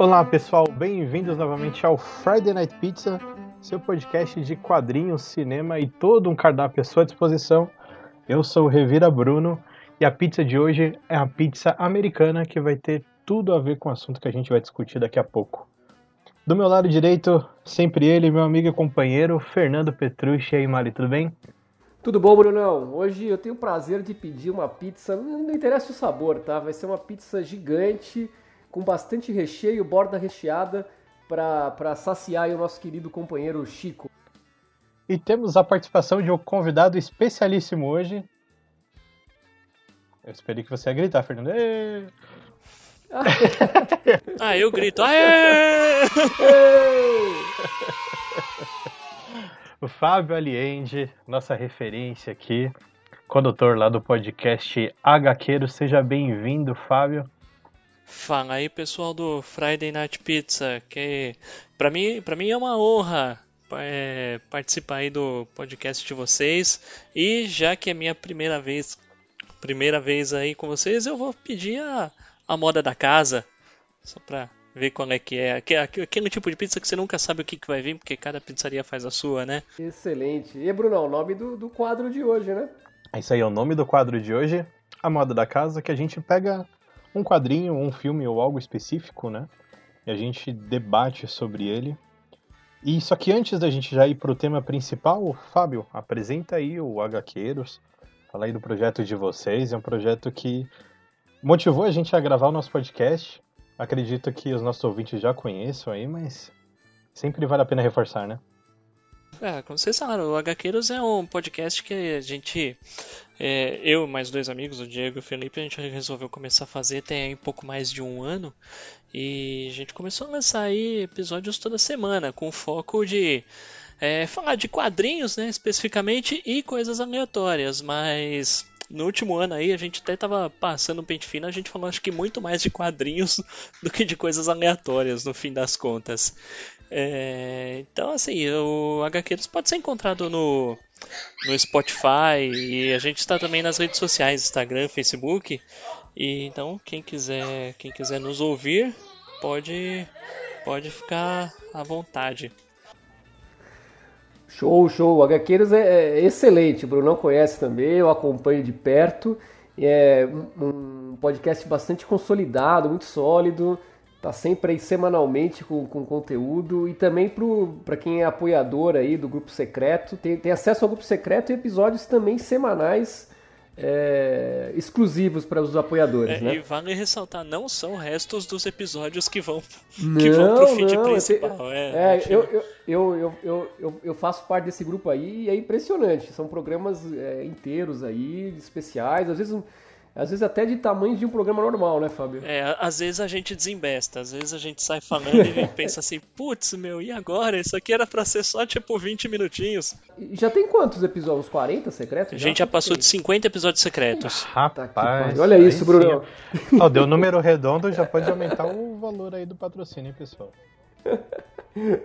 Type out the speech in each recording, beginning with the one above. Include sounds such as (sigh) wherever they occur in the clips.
Olá pessoal, bem-vindos novamente ao Friday Night Pizza, seu podcast de quadrinhos, cinema e todo um cardápio à sua disposição. Eu sou o Revira Bruno e a pizza de hoje é a pizza americana que vai ter tudo a ver com o assunto que a gente vai discutir daqui a pouco. Do meu lado direito, sempre ele, meu amigo e companheiro, Fernando Petrucci. E aí, Mari, tudo bem? Tudo bom, Brunão? Hoje eu tenho o prazer de pedir uma pizza, não interessa o sabor, tá? Vai ser uma pizza gigante, com bastante recheio, borda recheada, para saciar o nosso querido companheiro Chico. E temos a participação de um convidado especialíssimo hoje. Eu esperei que você ia gritar, Fernando. Êêê! (laughs) ah, eu grito. Aê! (laughs) o Fábio Aliende, nossa referência aqui, condutor lá do podcast HQero. Seja bem-vindo, Fábio. Fala aí, pessoal do Friday Night Pizza, que para mim, para mim é uma honra é, participar aí do podcast de vocês. E já que é minha primeira vez, primeira vez aí com vocês, eu vou pedir a, a moda da casa, só pra ver qual é que é. Aquele tipo de pizza que você nunca sabe o que, que vai vir, porque cada pizzaria faz a sua, né? Excelente. E, Bruno, o nome do, do quadro de hoje, né? Isso aí é o nome do quadro de hoje, a moda da casa, que a gente pega um quadrinho, um filme ou algo específico, né? E a gente debate sobre ele. E só que antes da gente já ir pro tema principal, Fábio, apresenta aí o HQueiros, fala aí do projeto de vocês, é um projeto que motivou a gente a gravar o nosso podcast. Acredito que os nossos ouvintes já conheçam aí, mas sempre vale a pena reforçar, né? É, como vocês falaram, o HQueiros é um podcast que a gente, é, eu e mais dois amigos, o Diego e o Felipe, a gente resolveu começar a fazer tem um pouco mais de um ano. E a gente começou a lançar aí episódios toda semana, com foco de é, falar de quadrinhos, né, especificamente, e coisas aleatórias, mas no último ano aí, a gente até tava passando um pente fino, a gente falou acho que muito mais de quadrinhos (laughs) do que de coisas aleatórias, no fim das contas. É, então, assim, o HQs pode ser encontrado no, no Spotify e a gente está também nas redes sociais, Instagram, Facebook. E então, quem quiser, quem quiser nos ouvir, pode, pode ficar à vontade. Show, show. HQueiros é, é excelente. O Bruno conhece também, eu acompanho de perto. É um podcast bastante consolidado, muito sólido. Tá sempre aí semanalmente com, com conteúdo. E também para quem é apoiador aí do Grupo Secreto, tem, tem acesso ao Grupo Secreto e episódios também semanais é, exclusivos para os apoiadores, é, né? E vale ressaltar, não são restos dos episódios que vão, não, que vão pro feed não, principal. É, é eu, eu, eu, eu, eu, eu, faço parte desse grupo aí e é impressionante. São programas é, inteiros aí, especiais, às vezes às vezes até de tamanho de um programa normal, né, Fábio? É, às vezes a gente desembesta, às vezes a gente sai falando e (laughs) pensa assim, putz, meu, e agora? Isso aqui era pra ser só tipo 20 minutinhos. Já tem quantos episódios? 40 secretos? A gente já, já passou de 50 episódios secretos. Rapaz, olha isso, Bruno. Oh, deu número redondo, já pode aumentar o valor aí do patrocínio, pessoal. (laughs)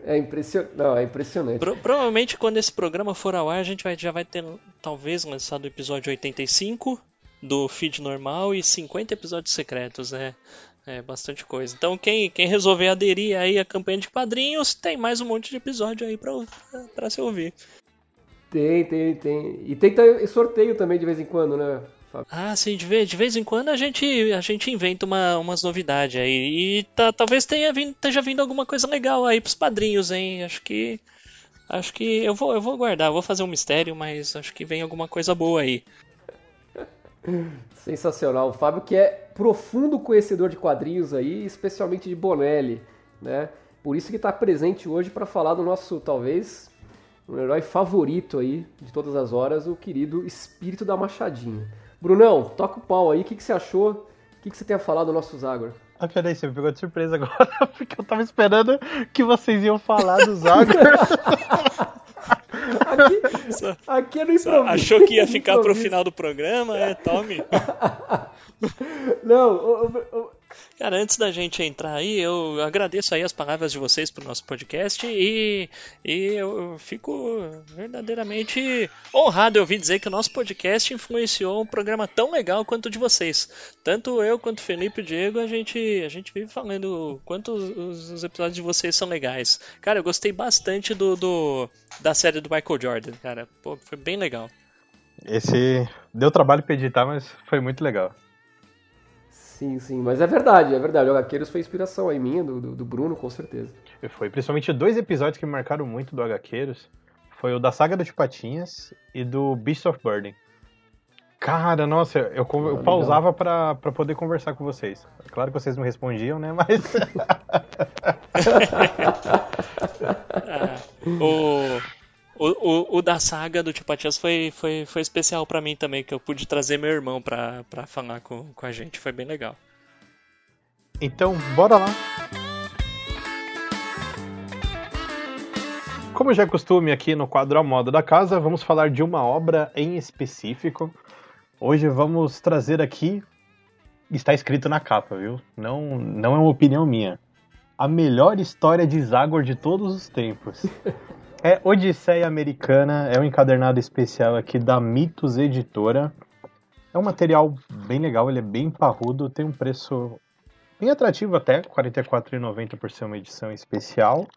É, impression... Não, é impressionante. Pro, provavelmente quando esse programa for ao ar, a gente vai, já vai ter talvez lançado o episódio 85 do feed normal e 50 episódios secretos, é, é bastante coisa. Então quem, quem resolver aderir aí à campanha de quadrinhos, tem mais um monte de episódio aí pra, pra, se ouvir. Tem, tem, tem. E tem sorteio também de vez em quando, né? Ah, sim, de vez, de vez em quando a gente, a gente inventa uma, umas novidades aí. E tá, talvez tenha vindo, esteja vindo alguma coisa legal aí pros padrinhos, hein? Acho que. Acho que eu vou, eu vou guardar, vou fazer um mistério, mas acho que vem alguma coisa boa aí. Sensacional. O Fábio que é profundo conhecedor de quadrinhos aí, especialmente de Bonelli, né? Por isso que está presente hoje para falar do nosso, talvez, um herói favorito aí de todas as horas, o querido Espírito da Machadinha. Brunão, toca o pau aí, o que, que você achou? O que, que você tem a falar do nosso Zagor? Ah, peraí, você me pegou de surpresa agora, (laughs) porque eu tava esperando que vocês iam falar do Zagor. (laughs) Aqui, só, aqui é no improviso. Achou que ia ficar pro (laughs) final do programa? É, tome. Não, Cara, antes da gente entrar aí, eu agradeço aí as palavras de vocês pro nosso podcast e, e eu fico verdadeiramente honrado em ouvir dizer que o nosso podcast influenciou um programa tão legal quanto o de vocês. Tanto eu quanto o Felipe e o Diego, a gente, a gente vive falando quanto os, os episódios de vocês são legais. Cara, eu gostei bastante do, do da série do Michael Jordan, cara. Pô, foi bem legal. Esse deu trabalho pra editar, mas foi muito legal. Sim, sim, mas é verdade, é verdade. O HQueiros foi inspiração aí minha, do, do Bruno, com certeza. Foi, principalmente dois episódios que me marcaram muito do HQueiros. Foi o da Saga dos Patinhas e do Beast of Burden. Cara, nossa, eu, eu, eu pausava pra, pra poder conversar com vocês. Claro que vocês não respondiam, né? Mas. ah, (laughs) (laughs) o, o, o, o, da saga do Tio Patias foi, foi, foi especial para mim também, que eu pude trazer meu irmão pra, pra falar com, com a gente. Foi bem legal. Então, bora lá. Como já é costume aqui no quadro A Moda da Casa, vamos falar de uma obra em específico. Hoje vamos trazer aqui, está escrito na capa, viu? Não, não é uma opinião minha. A melhor história de Zagor de todos os tempos. (laughs) É Odisseia Americana, é um encadernado especial aqui da Mitos Editora. É um material bem legal, ele é bem parrudo, tem um preço bem atrativo até, R$ 44,90 por ser uma edição especial.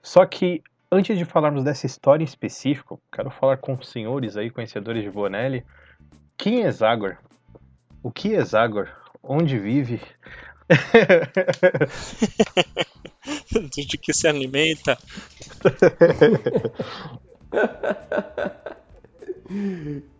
Só que antes de falarmos dessa história em específico, quero falar com os senhores aí, conhecedores de Bonelli. Quem é Zagor? O que é Zagor? Onde vive? (laughs) (laughs) de que se alimenta. (laughs)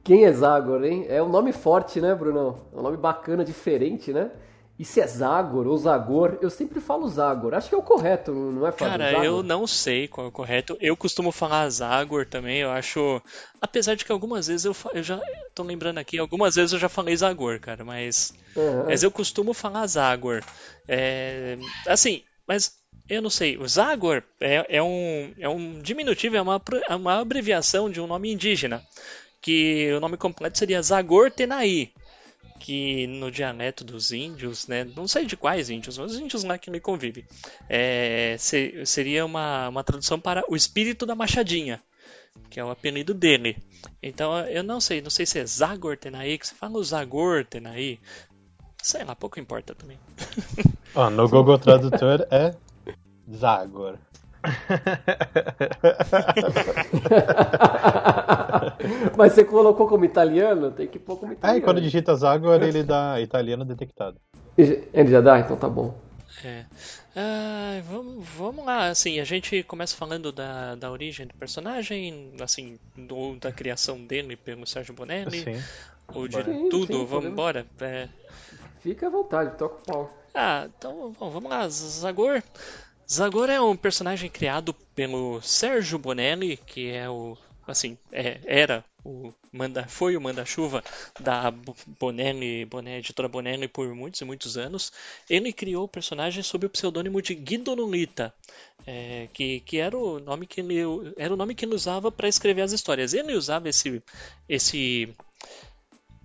Quem é Zagor, hein? É um nome forte, né, Brunão? É um nome bacana, diferente, né? E se é Zagor ou Zagor, eu sempre falo Zagor. Acho que é o correto, não é, Fábio? Cara, Zagor? eu não sei qual é o correto. Eu costumo falar Zagor também, eu acho. Apesar de que algumas vezes eu, eu já. tô lembrando aqui, algumas vezes eu já falei Zagor, cara, mas. Uhum. Mas eu costumo falar Zagor. É... Assim, mas eu não sei. O Zagor é, é, um, é um diminutivo, é uma, é uma abreviação de um nome indígena. Que o nome completo seria Zagor Tenaí que no dialeto dos índios, né, não sei de quais índios, mas os índios lá que me convivem, é, seria uma, uma tradução para o espírito da machadinha, que é o apelido dele. Então eu não sei, não sei se é Zagor Tenaí, que você fala o Zagor Tenaí, sei lá, pouco importa também. No Google Tradutor é Zagor. (laughs) Mas você colocou como italiano? Tem que pôr como italiano. É, quando digita Zagor, ele dá italiano detectado. Ele já dá? Então tá bom. É. Ah, vamos, vamos lá, assim, a gente começa falando da, da origem do personagem, assim, do, da criação dele pelo Sérgio Bonelli, sim. ou de sim, tudo, sim, vamos embora. É... Fica à vontade, toca o pau. Ah, então bom, vamos lá, Zagor. Zagor é um personagem criado pelo Sérgio Bonelli, que é o assim, é, era o manda, foi o manda-chuva da Bonelli, Bonelli, editora Bonelli por muitos e muitos anos. Ele criou o personagem sob o pseudônimo de Guido Nolita, é, que, que era o nome que ele era o nome que ele usava para escrever as histórias. Ele usava esse esse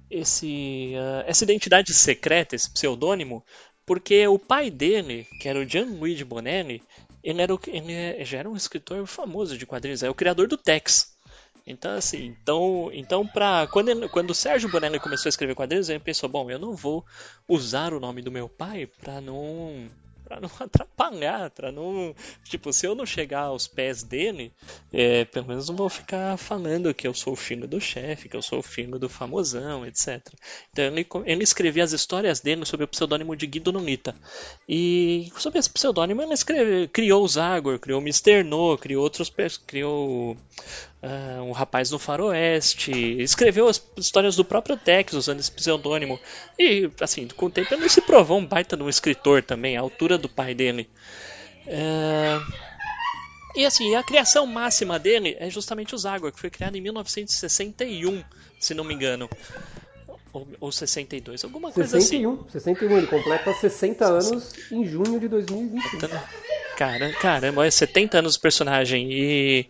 esse, uh, essa identidade secreta, esse pseudônimo, porque o pai dele, que era o Gianluigi Bonelli, ele, era o, ele já era um escritor famoso de quadrinhos, é o criador do Tex. Então, assim, então, então pra, quando, ele, quando o Sérgio Bonelli começou a escrever quadrinhos, ele pensou, bom, eu não vou usar o nome do meu pai para não para não (laughs) atrapalhar, para não. Tipo, se eu não chegar aos pés dele, é, pelo menos não vou ficar falando que eu sou o filho do chefe, que eu sou o filho do famosão, etc. Então ele, ele escrevia as histórias dele sob o pseudônimo de Guido Nonita. E sob esse pseudônimo ele escreve, criou o Zagor, criou o Mr. No, criou outros. criou uh, um rapaz no faroeste, escreveu as histórias do próprio Tex usando esse pseudônimo. E, assim, com o tempo ele se provou um baita de um escritor também, a altura do pai dele. Uh, e assim, a criação máxima dele é justamente o Zagor, que foi criado em 1961, se não me engano. Ou, ou 62, alguma coisa 61, assim. 61, ele completa 60 anos em junho de 2021. Cara, caramba, é 70 anos o personagem. E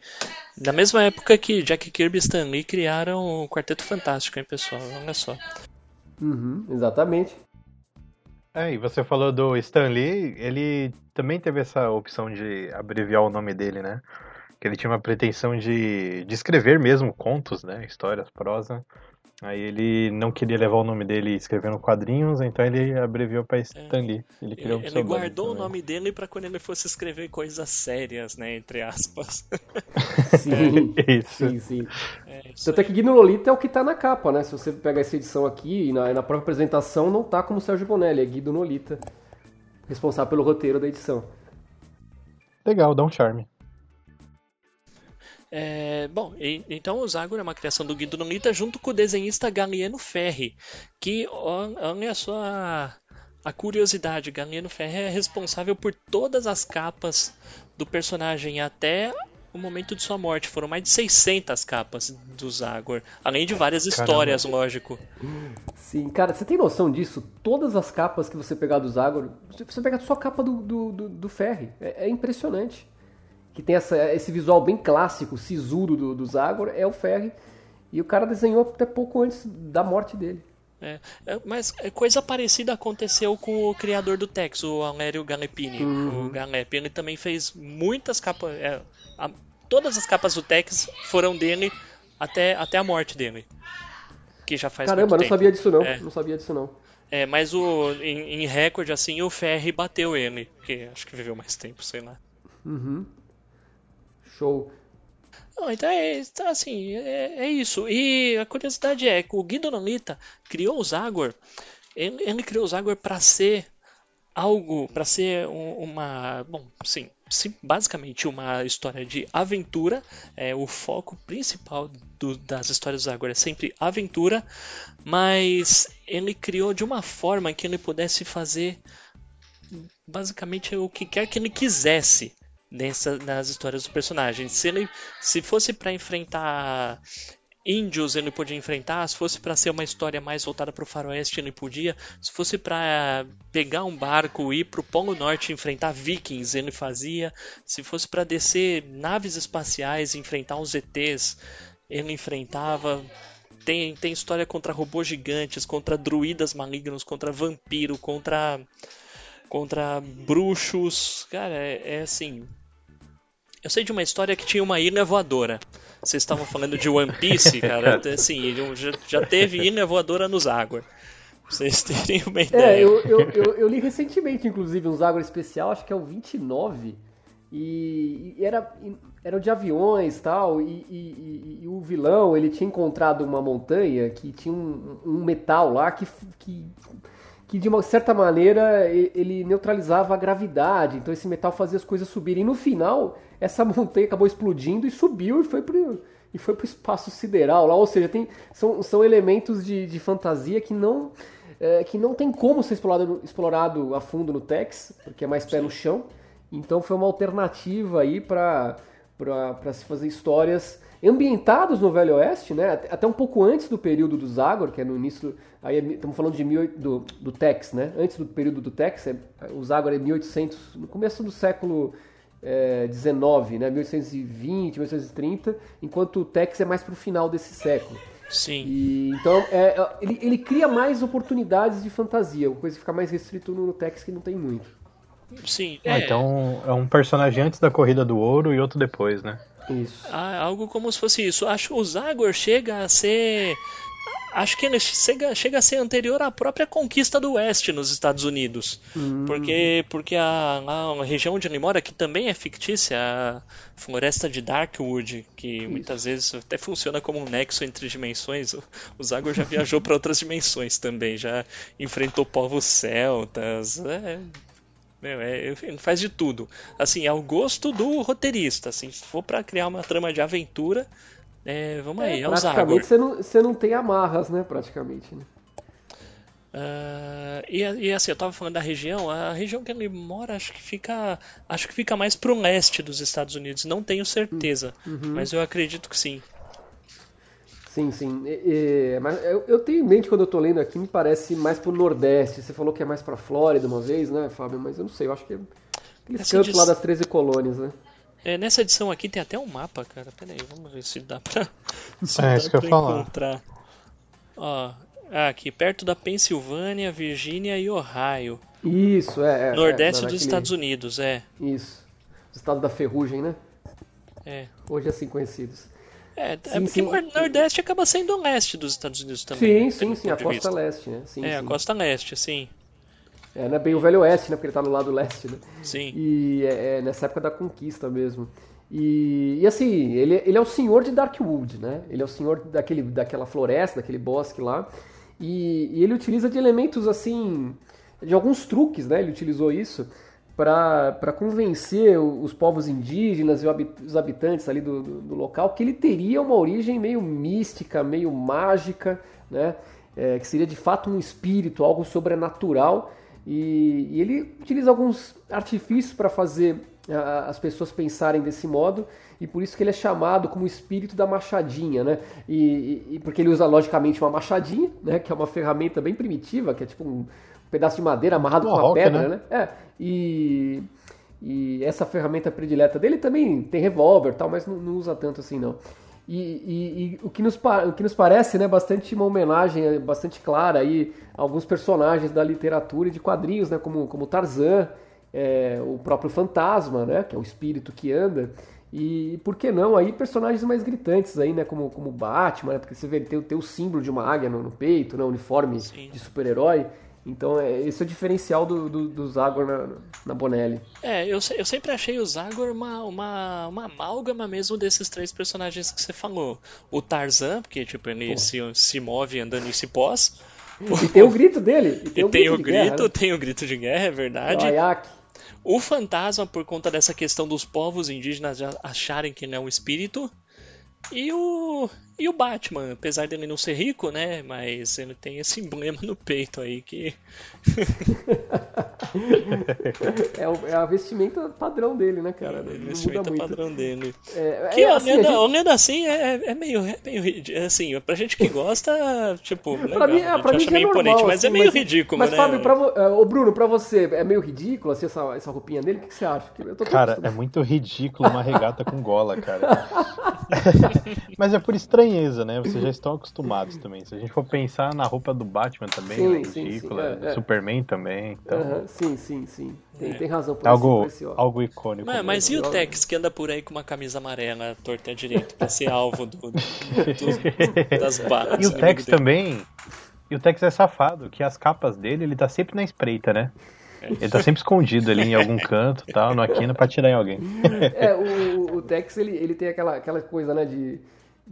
na mesma época que Jack Kirby e Stan Lee criaram o Quarteto Fantástico, hein, pessoal? Olha só. Uhum, exatamente. É, e você falou do Stan Lee, ele também teve essa opção de abreviar o nome dele, né? Que ele tinha uma pretensão de, de escrever mesmo contos, né? Histórias, prosa. Aí ele não queria levar o nome dele escrevendo quadrinhos, então ele abreviou para Stan Lee. Ele, criou ele, um ele guardou o nome dele para quando ele fosse escrever coisas sérias, né? Entre aspas. (laughs) Sim, (laughs) Isso. sim, sim. É, isso Tanto é que Guido Nolita é o que tá na capa, né? Se você pegar essa edição aqui, e na, na própria apresentação não tá como Sérgio Bonelli, é Guido Nolita, responsável pelo roteiro da edição. Legal, dá um charme. É, bom, e- então o Zagor é uma criação do Guido Nolita junto com o desenhista Galieno Ferri, que olha só a, a curiosidade, Galieno Ferri é responsável por todas as capas do personagem até o momento de sua morte. Foram mais de 600 capas do Zagor, além de várias histórias, lógico. Sim, cara, você tem noção disso? Todas as capas que você pegar do Zagor, você- você pega só a capa do, do, do, do Ferri. É, é impressionante. Que tem essa, esse visual bem clássico, sisudo do, do Zagor, é o Ferri. E o cara desenhou até pouco antes da morte dele. É, é, mas coisa parecida aconteceu com o criador do Tex, o Alério Galepini. O Galep, ele também fez muitas capas. é, a- todas as capas do Tex foram dele até, até a morte dele. Que já faz Caramba, não tempo. sabia disso não. É. Não sabia disso não. É, mas o, em, em recorde, assim, o Ferri bateu ele. Porque acho que viveu mais tempo, sei lá. Uhum. Show. Não, então é, então, assim, é, é isso. E a curiosidade é que o Guido Nolita criou o Zagor. Ele, ele criou o Zagor para ser algo, para ser um- uma, bom, sim, sim, basicamente uma história de aventura. É o foco principal do- das histórias do Zagor é sempre aventura, mas ele criou de uma forma que ele pudesse fazer basicamente o que quer que ele quisesse nessa, nas histórias dos personagens. Se ele se fosse para enfrentar índios, ele podia enfrentar. Se fosse para ser uma história mais voltada para o faroeste, ele podia. Se fosse para pegar um barco e ir para o Polo Norte enfrentar vikings, ele fazia. Se fosse para descer naves espaciais e enfrentar os ETs, ele enfrentava. Tem, tem história contra robôs gigantes, contra druidas malignos, contra vampiro, contra contra bruxos. Cara, é, é assim. Eu sei de uma história que tinha uma ilha voadora. Vocês estavam falando de One Piece, (laughs) cara. Assim, ele já, já teve ilha voadora nos Água. Pra vocês terem uma ideia. É, eu, eu, eu, eu li recentemente, inclusive, um Zagor especial, acho que é o 29, e, e era, era de aviões tal, e, e, e- e o vilão, ele tinha encontrado uma montanha que tinha um, um metal lá que, que, que, de uma certa maneira, ele neutralizava a gravidade, então esse metal fazia as coisas subirem. E no final, essa (laughs) montanha acabou explodindo e subiu e foi pro, e foi pro espaço sideral lá, ou seja, tem, são, são elementos de, de fantasia que não é, que não tem como ser explorado, explorado a fundo no Tex, porque é mais pé no chão. Então foi uma alternativa aí para se fazer histórias ambientadas no Velho Oeste, né? Até, um pouco antes do período do Zagor, que é no início. Aí é estamos falando de 1800 do, do Tex, né? Antes do período do Tex, é, o Zagor é 1800, no começo do século é, 19, né? 1820, 1830, enquanto o Tex é mais para o final desse século. Sim. E, então, é, é, ele, ele cria mais oportunidades de fantasia, uma coisa que fica mais restrito no Tex que não tem muito. Sim. Ah, é, então é um personagem antes da corrida do ouro e outro depois, né? Isso. Ah, algo como se fosse isso. Acho que o Zagor chega a ser. Acho que ele chega, chega a ser anterior à própria conquista do Oeste nos Estados Unidos. Porque, porque a, a região onde ele mora, que também é fictícia, a floresta de Darkwood, que muitas vezes até funciona como um nexo entre dimensões. O, o Zagor já viajou para outras dimensões também, já enfrentou povos celtas. É, meu, é, faz de tudo. Assim, ao gosto do roteirista. Assim, se for pra criar uma trama de aventura, é, vamos aí, é, o praticamente você não, você não tem amarras, né? Praticamente. Né? Ah, e, e assim, eu tava falando da região, a região que ele mora acho que fica. Acho que fica mais pro leste dos Estados Unidos, não tenho certeza. Mas eu acredito que sim. Sim, sim. E- mas eu, eu tenho em mente quando eu tô lendo aqui, me parece mais pro Nordeste. Você falou que é mais pra Flórida uma vez, né, Fábio? Mas eu não sei, eu acho que é aqueles Essa cantos diz- lá das 13 colônias, né? É, nessa edição aqui tem até um mapa, cara. Pera aí, vamos ver se dá pra, (laughs) se É, dá isso que eu pra ia falar. encontrar. Ó, Ah, aqui perto da Pensilvânia, Virgínia e Ohio. Isso, é. é Nordeste é, dos naquele- Estados Unidos, é. Isso. Os estados da ferrugem, né? É. Hoje assim conhecidos. É, é Sim, porque sim. o Nordeste acaba sendo o leste dos Estados Unidos também. Sim, né, sim, sim, a costa leste, né? Sim, É, a costa leste, sim. É, não é bem o velho oeste, né? Porque ele tá no lado leste, né? Sim. E é, é nessa época da conquista mesmo. E, e assim, ele, ele é o senhor de Darkwood, né? Ele é o senhor daquele, daquela floresta, daquele bosque lá. E, e ele utiliza de elementos assim, de alguns truques, né? Ele utilizou isso para convencer os povos indígenas e os habitantes ali do, do, do local que ele teria uma origem meio mística, meio mágica, né? É, que seria de fato um espírito, algo sobrenatural. E, e ele utiliza alguns artifícios para fazer as pessoas pensarem desse modo, e por isso que ele é chamado como o espírito da machadinha, né? E, e- e porque ele usa logicamente uma machadinha, né? Que é uma ferramenta bem primitiva, que é tipo um pedaço de madeira amarrado Uma com uma roca, pedra, né? né? É, e, e essa ferramenta predileta dele também tem revólver tal, mas não, não usa tanto assim não. E, e- e o, que nos, o que nos parece, né, bastante uma homenagem eh, bastante clara aí a alguns personagens da literatura e de quadrinhos, né, como, como Tarzan, é, o próprio Fantasma, né, que é o espírito que anda, e por que não aí personagens mais gritantes aí, né, como, como Batman, né, porque você vê ele tem, o- tem o símbolo de uma águia no, no peito, né, uniforme Sim. de super-herói, então é, esse é o diferencial do, do, do Zagor na, na Bonelli. É, eu, eu sempre achei o Zagor uma, uma, uma amálgama mesmo desses três personagens que você falou. O Tarzan, porque tipo, ele se, se move andando em cipós. E tem o grito dele. E tem E o tem grito, o grito, guerra, né? tem o grito de guerra, é o verdade. Ayak. O fantasma, por conta dessa questão dos povos indígenas acharem que ele é um espírito. E o, e o Batman, apesar dele não ser rico, né? Mas ele tem esse emblema no peito aí que. (laughs) É, o- é a vestimenta padrão dele, né, cara? Não muda vestimenta muito. padrão dele. É, Que é, assim, a olhando, gente- olhando assim é, é meio, é meio assim, pra gente que gosta, tipo, legal, Pra mim, a é, gente pra mim acha já é meio normal, imponente, mas assim, é meio ridículo, Mas, né? Fábio, pra, é, ô Bruno, pra você, é meio ridículo assim, essa, essa roupinha dele? O que, que você acha? Eu tô Cara, é muito ridículo uma regata com gola, cara. (laughs) (laughs) Mas é por estranheza, né? Vocês já estão acostumados também. Se a gente for pensar na roupa do Batman também, Sim, é sim, ridícula, sim, é, é. Superman também. Então, Aham, sim, sim, sim. Tem, É. tem razão por algo, algo icônico. Mas, mas e o Tex que anda por aí com uma camisa amarela, torta à direita, pra ser alvo do, do- do- das (laughs) balas? E o inimigo Tex dele? também. E o Tex é safado, que as capas dele, ele tá sempre na espreita, né? Ele tá sempre escondido ali em algum canto tal, no Aquino pra atirar em alguém. É, o, o Tex, ele, ele tem aquela, aquela coisa, né, de,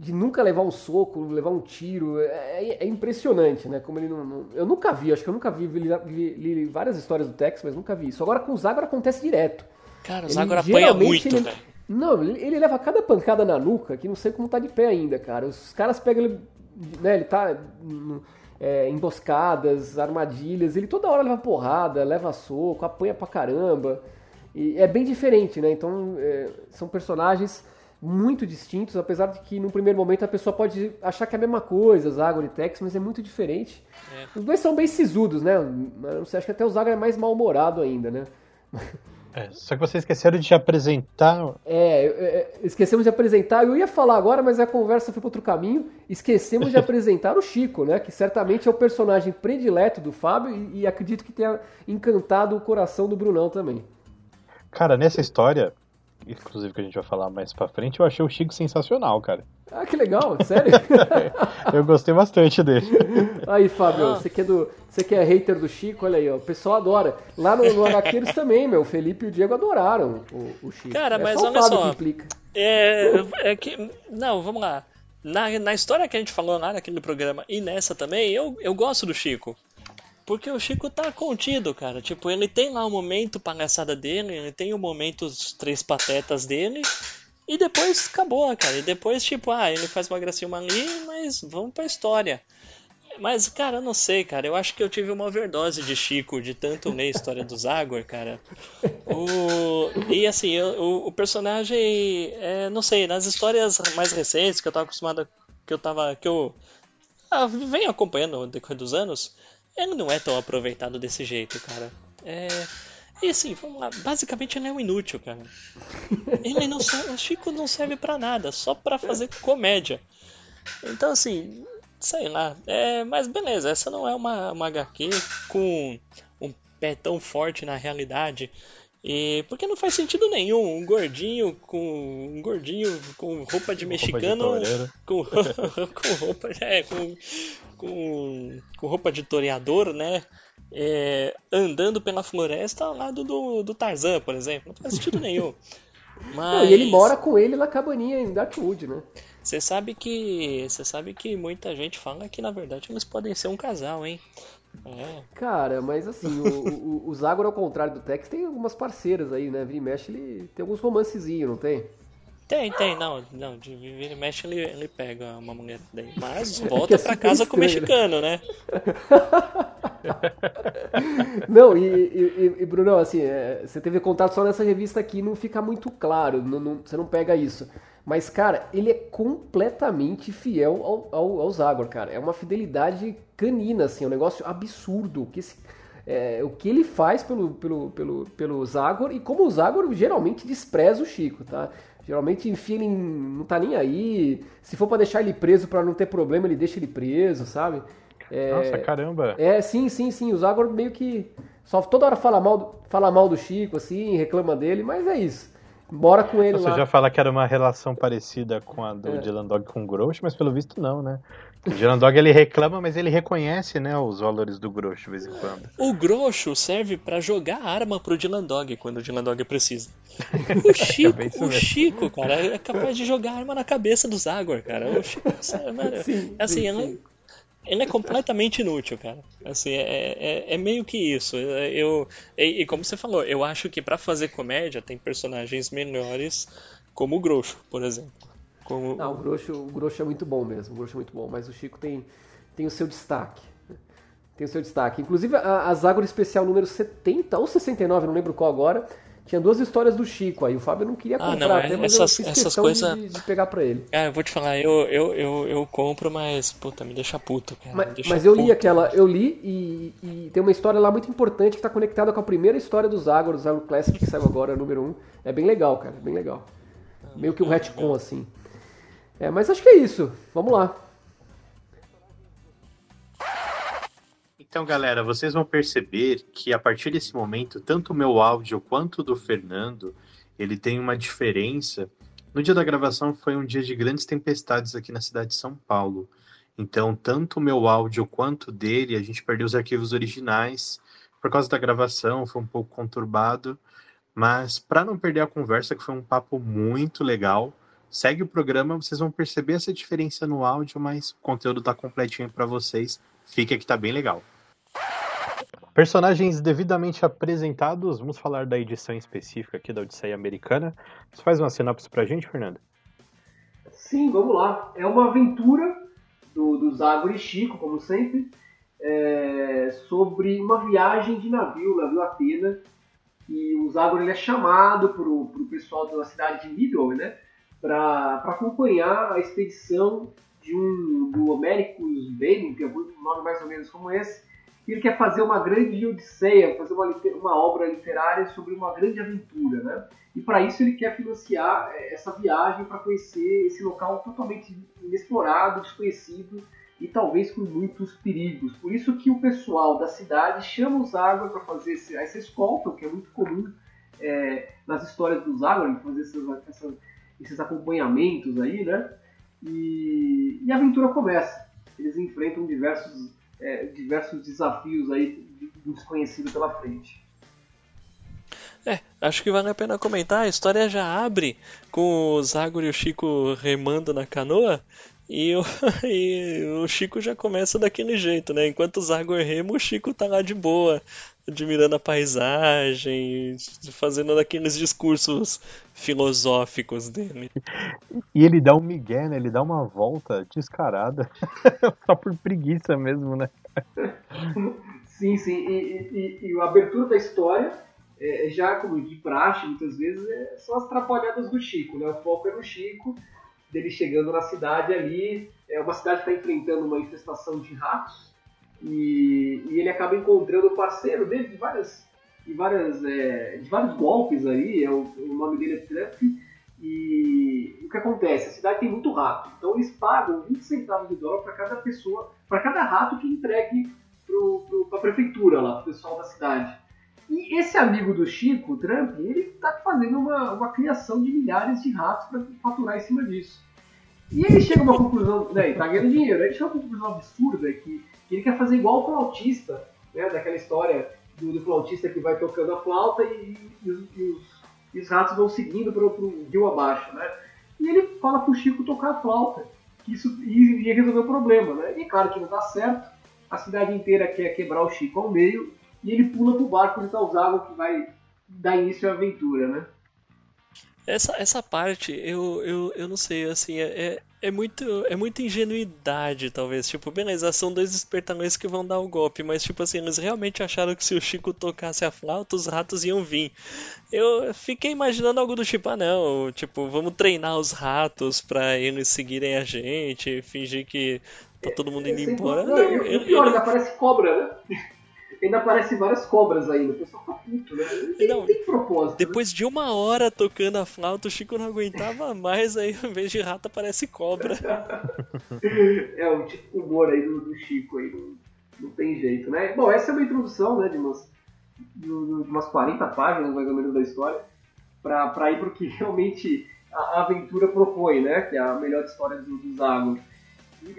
de nunca levar um soco, levar um tiro. É, é impressionante, né? Como ele não, não- Eu nunca vi, acho que eu nunca vi, vi, vi- li várias histórias do Tex, mas nunca vi isso. Agora com o Zagor acontece direto. Cara, o Zagor apanha muito, ele- velho. Não, ele, leva cada pancada na nuca que não sei como tá de pé ainda, cara. Os caras pegam ele, né, ele tá é, emboscadas, armadilhas, ele toda hora leva porrada, leva soco, apanha pra caramba. E é bem diferente, né? Então, é, são personagens muito distintos, apesar de que no primeiro momento a pessoa pode achar que é a mesma coisa, Zagor e Tex, mas é muito diferente. É. Os dois são bem sisudos, né? Mas Você acha que até o Zagor é mais mal-humorado ainda, né? É, só que vocês esqueceram de apresentar. É, é, é, esquecemos de apresentar, eu ia falar agora, mas a conversa foi para outro caminho. Esquecemos de (laughs) apresentar o Chico, né? Que certamente é o personagem predileto do Fábio e, e acredito que tenha encantado o coração do Brunão também. Cara, nessa história, inclusive que a gente vai falar mais pra frente, eu achei o Chico sensacional, cara. Ah, que legal, (laughs) sério? Eu gostei bastante dele. aí, Fábio, Ah. você que, é do, você que é hater do Chico, olha aí, ó, o pessoal adora. Lá no, no Araqueiros também, meu, o Felipe e o Diego adoraram o, o Chico. Cara, é mas só o olha Fábio só. que implica. É, é que. Não, vamos lá. Na, na história que a gente falou lá naquele programa e nessa também, eu, eu gosto do Chico. Porque o Chico tá contido, cara. Tipo, ele tem lá o momento palhaçada dele, ele tem o momento os três patetas dele. E depois acabou, cara. E depois, tipo, ah, ele faz uma gracinha ali, mas vamos pra história. Mas, cara, eu não sei, cara. Eu acho que eu tive uma overdose de Chico, de tanto ler a história do Zagor, cara. O... E assim, eu- o, o personagem, é, não sei, nas histórias mais recentes que eu tava acostumado, que eu tava, que eu ah, venho acompanhando no decorrer dos anos, ele não é tão aproveitado desse jeito, cara. É... E assim, vamos lá, basicamente ele é um inútil, cara. Ele não serve, o Chico não serve pra nada, só pra fazer comédia. Então assim, sei lá. É, mas beleza, essa não é uma, uma HQ com um pé tão forte na realidade. E porque não faz sentido nenhum um gordinho com um gordinho com roupa de mexicano roupa de com, (laughs) com roupa é, com, com, com roupa de toreador, né? É, andando pela floresta ao lado do, do Tarzan, por exemplo. Não faz sentido nenhum. Mas... (laughs) Não, e ele mora com ele na cabaninha em Darkwood, né? Você sabe que. Você sabe que muita gente fala que na verdade eles podem ser um casal, hein? É. Cara, mas assim, o, o, o Zagor, ao contrário do Tex, tem algumas parceiras aí, né? Vira e mexe, ele tem alguns romancezinhos, não tem? Tem, tem, não, não, de vira e mexe ele, ele pega uma mulher daí, mas (laughs) volta é pra casa com o mexicano, né? (laughs) não, e, e, e Bruno, assim, é, você teve contato só nessa revista aqui, não fica muito claro, não, não, você não pega isso. Mas, cara, ele é completamente fiel ao, ao, ao Zagor, cara. É uma fidelidade canina, assim, é um negócio absurdo. Que esse, é, o que ele faz pelo, pelo, pelo, pelo Zagor e como o Zagor geralmente despreza o Chico, tá? Geralmente enfia ele não tá nem aí. Se for para deixar ele preso para não ter problema, ele deixa ele preso, sabe? É, Nossa, caramba. É, sim, sim, sim. O Zagor meio que só toda hora fala mal, fala mal do Chico, assim, reclama dele, mas é isso. Bora com ele Você lá. já fala que era uma relação parecida com a do é. Dylan Dog com o Grosh, mas pelo visto não, né? O Dylan Dog ele reclama, mas ele reconhece, né, os valores do Grosh de vez em quando. O Grosso serve para jogar arma pro Dylan Dog quando o Dylan Dog precisa. (laughs) O Chico, o Chico, cara, é capaz de jogar arma na cabeça do Zagor, cara. O Chico, sim, assim, sim, sim ele é completamente inútil, cara. Assim, é, é, é meio que isso. Eu, e, e, como você falou, eu acho que para fazer comédia tem personagens melhores, como o Grosso, por exemplo. Como... Não, o Grosso, o Grosso é muito bom mesmo, o Grosso é muito bom, mas o Chico tem, tem o seu destaque. Tem o seu destaque. Inclusive, a, a Zagor Especial número 70 ou 69, não lembro qual agora, tinha duas histórias do Chico aí. O Fábio não queria comprar, ah, não, até, mas essas, eu fiz essas coisas... de, de, pegar pra ele. Ah, eu vou te falar, eu, eu, eu, eu compro, mas, puta, me deixa puto, cara. Mas, deixa mas eu li aquela, eu li e, e, tem uma história lá muito importante que tá conectada com a primeira história do Zagor, do Zagor Classic, que saiu agora, número 1. É bem legal, cara, bem legal. Meio que um retcon, assim. É, mas acho que é isso. Vamos lá. Então, galera, vocês vão perceber que a partir desse momento, tanto o meu áudio quanto o do Fernando, ele tem uma diferença. No dia da gravação foi um dia de grandes tempestades aqui na cidade de São Paulo. Então, tanto o meu áudio quanto dele, a gente perdeu os arquivos originais por causa da gravação, foi um pouco conturbado. Mas para não perder a conversa, que foi um papo muito legal, segue o programa, vocês vão perceber essa diferença no áudio, mas o conteúdo está completinho para vocês. Fica que tá bem legal. Personagens devidamente apresentados, vamos falar da edição específica aqui da Odisseia Americana. Você faz uma sinopse pra gente, Fernando? Sim, vamos lá. É uma aventura do, do Zagor e Chico, como sempre, é, sobre uma viagem de navio, navio Atena. E o Zagor ele é chamado pro, pro pessoal da cidade de Middle, né? Para acompanhar a expedição de um, do Americus Bane, que é um nome mais ou menos como esse, ele quer fazer uma grande odisseia, fazer uma, uma obra literária sobre uma grande aventura, né? E para isso ele quer financiar é, essa viagem para conhecer esse local totalmente inexplorado, desconhecido e talvez com muitos perigos. Por isso que o pessoal da cidade chama os Água para fazer esse, essa escolta, que é muito comum é, nas histórias dos Água, fazer esses, esses acompanhamentos aí, né? E, e a aventura começa. Eles enfrentam diversos é, diversos desafios aí do desconhecido pela frente. É, acho que vale a pena comentar. A história já abre com o Zagor e o Chico remando na canoa. E o, (laughs) e o Chico já começa daquele jeito, né? Enquanto o Zagor rema, o Chico tá lá de boa, admirando a paisagem, fazendo aqueles discursos filosóficos dele. E ele dá um migué, né? Ele dá uma volta descarada, (laughs) só por preguiça mesmo, né? Sim, sim. E, e, e a abertura da história, é, já como de praxe, muitas vezes, é, são as trapalhadas do Chico, né? O foco é no Chico, dele chegando na cidade ali, é uma cidade que está enfrentando uma infestação de ratos, e, e ele acaba encontrando o parceiro dele de várias, de várias, é, de vários golpes aí, é o, o nome dele é Trump, E o que acontece? A cidade tem muito rato, então eles pagam 20 centavos de dólar para cada pessoa, para cada rato que entregue para a prefeitura lá, pro pessoal da cidade. E esse amigo do Chico, o Trump, ele está fazendo uma, uma criação de milhares de ratos para faturar em cima disso. E ele chega a uma conclusão, né, tá ganhando dinheiro, ele chega a uma conclusão absurda que, que ele quer fazer igual o flautista, né, daquela história do, do, flautista que vai tocando a flauta e, e, os, e, os, e os, ratos vão seguindo para o rio abaixo, né? E ele fala pro Chico tocar a flauta, que isso ia resolver o problema, né? E claro que não dá certo, a cidade inteira quer quebrar o Chico ao meio e ele pula pro barco onde tá o Zago que vai dar início à aventura, né? Essa, essa parte, eu, eu, eu não sei, assim, é, é, é, muito, é muita ingenuidade, talvez. Tipo, beleza, são dois despertadores que vão dar o golpe, mas, tipo assim, eles realmente acharam que se o Chico tocasse a flauta, os ratos iam vir. Eu fiquei imaginando algo do tipo, ah, não, tipo, vamos treinar os ratos pra eles seguirem a gente, fingir que tá todo mundo indo embora. Não, eu, eu, pior, ainda parece cobra, né? Ainda aparecem várias cobras ainda. O pessoal tá puto, né? Tem, não, tem propósito. Né? Depois né? de uma hora tocando a flauta, o Chico não aguentava mais, aí ao invés de rato aparece cobra. (laughs) é, o tipo humor aí do, do Chico aí, não, não, tem jeito, né? Bom, essa é uma introdução, né, de umas, de umas 40 páginas mais ou menos da história, pra, pra ir pro que realmente a, aventura propõe, né? Que é a melhor história do, dos Águas.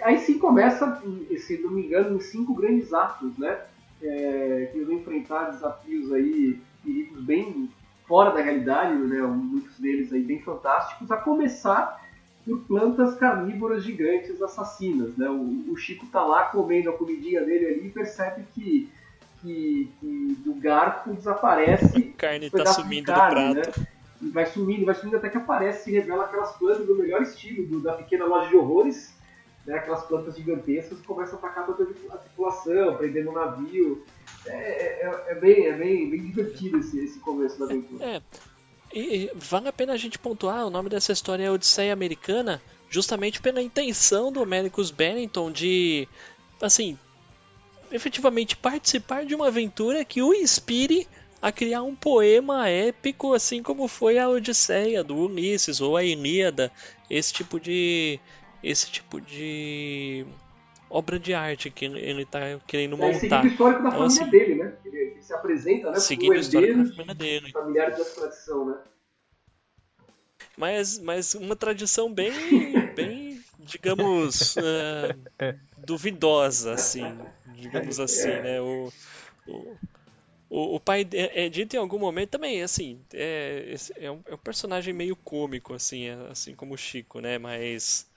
Aí sim começa, se não me engano, em cinco grandes atos, né? É, que vão enfrentar desafios aí, perigos bem fora da realidade, né? muitos deles aí bem fantásticos, a começar por plantas carnívoras gigantes assassinas. Né? O, o Chico tá lá comendo a comidinha dele ali e percebe que, que, que do garfo desaparece. A (laughs) carne tá sumindo carne, do prato. Né? E vai sumindo, vai sumindo até que aparece e revela aquelas plantas do melhor estilo, do, da pequena loja de horrores, né, aquelas plantas gigantescas começam a atacar toda a tripulação, prendendo o navio. É, é, é, é, bem, é bem, bem divertido esse, esse começo da aventura. É. E, e, vale a pena a gente pontuar, o nome dessa história é Odisseia Americana, justamente pela intenção do Americus Bennington de, assim, efetivamente participar de uma aventura que o inspire a criar um poema épico, assim como foi a Odisseia do Ulisses ou a Ilíada, esse tipo de, esse tipo de obra de arte que ele está querendo montar. É, seguindo o histórico da então, família assim, dele, né? Ele, ele, se apresenta, né? Seguindo o histórico da família dele. Familiares da tradição, né? Mas, mas uma tradição bem, (laughs) bem digamos, uh, duvidosa, assim, digamos assim, né? O, o, o, o pai é, é, dito em algum momento também, assim, é, é, um, é um personagem meio cômico, assim, é, assim como o Chico, né? Mas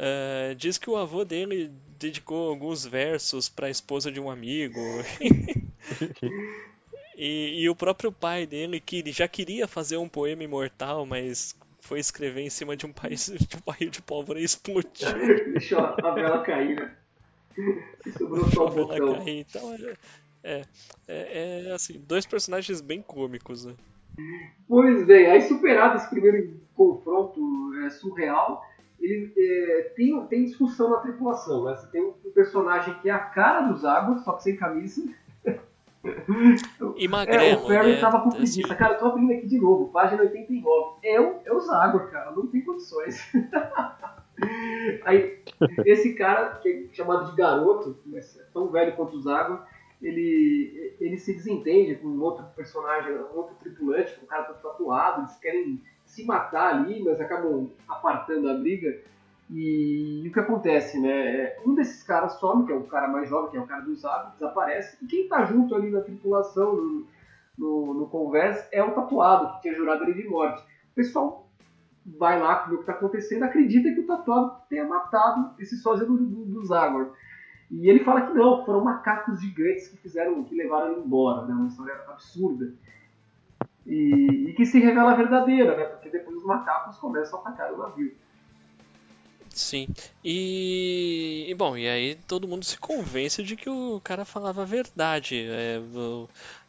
Uh, diz que o avô dele dedicou alguns versos para a esposa de um amigo. (laughs) e, e, o próprio pai dele, que já queria fazer um poema imortal, mas foi escrever em cima de um, país, de um barril de pólvora e explodiu. (laughs) Deixou a vela cair, né? Sobrou só o botão. Cair. Então, é, é, é, assim, dois personagens bem cômicos, né? Pois bem, aí superado esse primeiro confronto é, surreal, ele é, tem, tem discussão na tripulação. Né? Você tem um personagem que é a cara dos águas, só que sem camisa. E magrelo, é, o Ferry né? tava com preguiça. Cara, eu tô abrindo aqui de novo, página 89. É o, é os águas, cara, não tem condições. (laughs) Aí, esse cara, que é chamado de garoto, mas é tão velho quanto os águas, ele, ele se desentende com um outro personagem, um outro tripulante, um cara todo tatuado, eles querem se matar ali, mas acabam apartando a briga. E, e, o que acontece, né? É, um desses caras some, que é o cara mais jovem, que é o cara dos hábitos, desaparece. E quem tá junto ali na tripulação, no, no, no conversa, é o tatuado, que tinha jurado ele de morte. O pessoal vai lá ver o que tá acontecendo, acredita que o tatuado tenha matado esse sósia do, do, do Zagor. E ele fala que não, foram macacos gigantes que fizeram, que levaram ele embora, né? Uma história absurda. E, e, que se revela verdadeira, né? Porque depois os macacos começam a atacar o navio. Sim. E, e, bom, e aí todo mundo se convence de que o cara falava a verdade. É, o,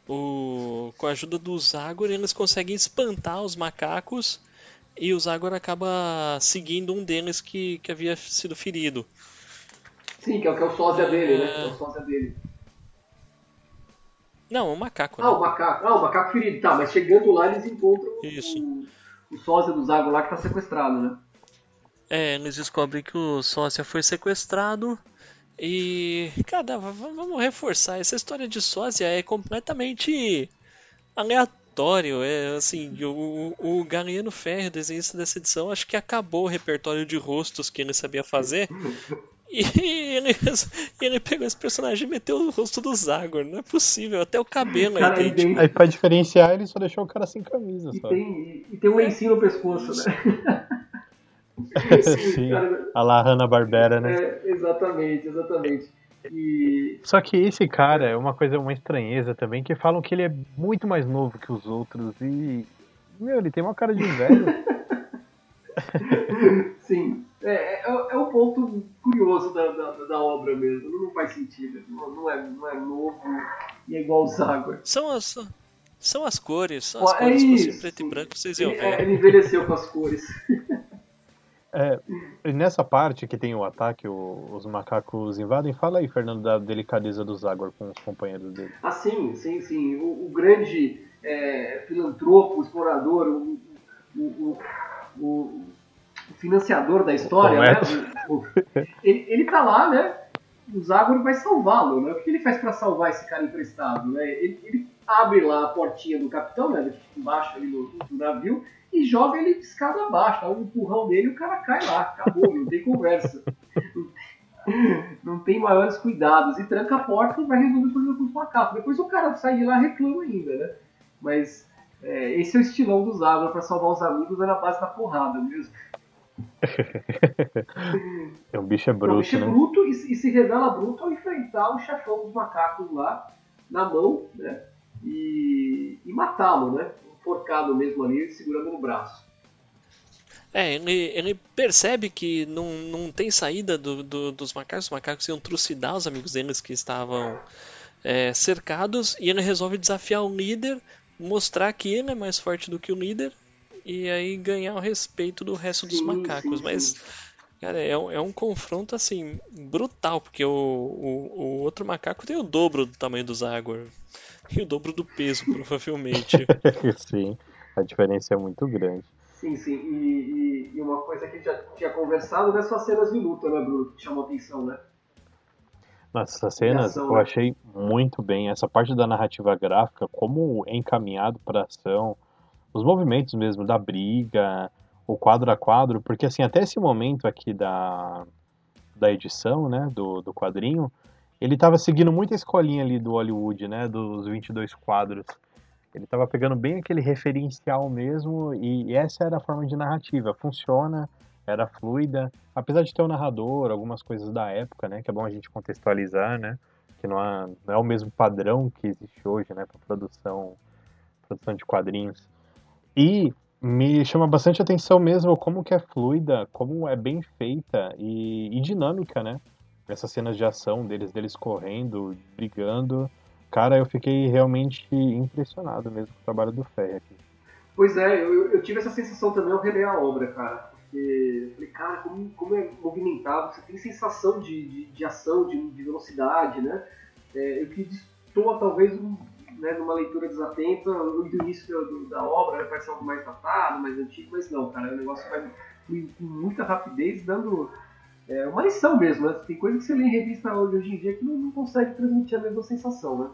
o, com a ajuda do Zagor, eles conseguem espantar os macacos e o Zagor acaba seguindo um deles que, que havia sido ferido. Sim, que é o que é o sósia dele, né? É o sósia dele. Não, o macaco. Né? Ah, o macaco. Ah, o macaco ferido. Tá, mas chegando lá eles encontram Isso. O, o sósia do Zago lá que tá sequestrado, né? É, eles descobrem que o sósia foi sequestrado e, cara, vamos reforçar, essa história de sósia é completamente aleatório, é assim, o, o Galeano Ferro, desenhista dessa edição, acho que acabou o repertório de rostos que ele sabia fazer (laughs) e ele, (laughs) ele pegou esse personagem e meteu o rosto do Zagor. Não é possível, até o cabelo Cara, é ele idêntico. Aí pra diferenciar, ele só deixou o cara sem camisa, E só. tem, e tem um lencinho no pescoço, né? (laughs) Sim, Cara, a la Hanna-Barbera, né? é, exatamente, exatamente. E Só que esse cara é uma coisa, uma estranheza também, que falam que ele é muito mais novo que os outros e. Meu, ele tem uma cara de velho. (laughs) (laughs) Sim, é, é, é um ponto curioso da, da, da obra mesmo, não faz sentido, não, não é, não é novo e é igual o Zagor. São as, são as cores, são as é cores. Isso. preto e branco, vocês iam Ele, ver. é, ele envelheceu com as cores. (laughs) É, e nessa parte que tem o ataque, o- os macacos invadem, fala aí, Fernando, da delicadeza do Zagor com os companheiros dele. Ah, sim, sim, sim. O, o grande é, filantropo, explorador, o, o, o, o- o financiador da história, O né? O- o- ele, ele tá lá, né? O Zagor vai salvá-lo, né? O que ele faz pra salvar esse cara emprestado, né? Ele, ele abre lá a portinha do capitão, né? Embaixo ali no, no navio e joga ele de escada abaixo. Dá um empurrão dele e o cara cai lá. Acabou, não tem conversa. (laughs) Não tem maiores cuidados. E tranca a porta e vai resolver o problema com macacos. Depois o cara sai de lá e reclama ainda, né? Mas é, esse é o estilão do Zagor pra salvar os amigos, é na base da porrada mesmo. (laughs) É um bicho é o bruto, bicho é né? bruto e, e se revela bruto ao enfrentar o chefão dos macacos lá na mão, né? E, e matá-lo, né? Enforcado mesmo ali, segurando no braço. É, ele, ele percebe que não, não tem saída do, do- dos macacos. Os macacos iam trucidar os amigos deles que estavam é, cercados. E ele resolve desafiar o líder, mostrar que ele é mais forte do que o líder. E aí ganhar o respeito do resto dos Sim, macacos. sim, Mas, sim. cara, é, um- é um confronto assim, brutal. Porque o, o, o outro macaco tem o dobro do tamanho do Zagor. E o dobro do peso, provavelmente. (laughs) Sim, a diferença é muito grande. Sim, sim. E, e- e uma coisa que a gente já tinha conversado né, são as cenas de luta, né, Bruno? Que chamou atenção, né? Nessas cenas eu achei muito bem essa parte da narrativa gráfica, como é encaminhado para ação, os movimentos mesmo da briga, o quadro a quadro, porque assim, até esse momento aqui da, da edição, né, do, do quadrinho, ele estava seguindo muito a escolinha ali do Hollywood, né, dos 22 quadros. Ele estava pegando bem aquele referencial mesmo e essa era a forma de narrativa. Funciona, era fluida, apesar de ter o narrador, algumas coisas da época, né, que é bom a gente contextualizar, né, que não, há- não é o mesmo padrão que existe hoje, né, para produção, produção de quadrinhos. E me chama bastante atenção mesmo como que é fluida, como é bem feita e, e dinâmica, né? Essas cenas de ação deles, deles correndo, brigando. Cara, eu fiquei realmente impressionado mesmo com o trabalho do Ferre aqui. Pois é, eu, eu tive essa sensação também ao reler a obra, cara. Porque eu falei, cara, como, como é movimentado, você tem sensação de, de, de ação, de, de velocidade, né? É, o que destoa talvez um, né, numa leitura desatenta do início do- da obra, né, parece algo mais datado, mais antigo, mas não, cara, o negócio vai com muita rapidez, dando é, uma lição mesmo, né? Tem coisa que você lê em revista hoje, hoje em dia que não, não consegue transmitir a mesma sensação, né?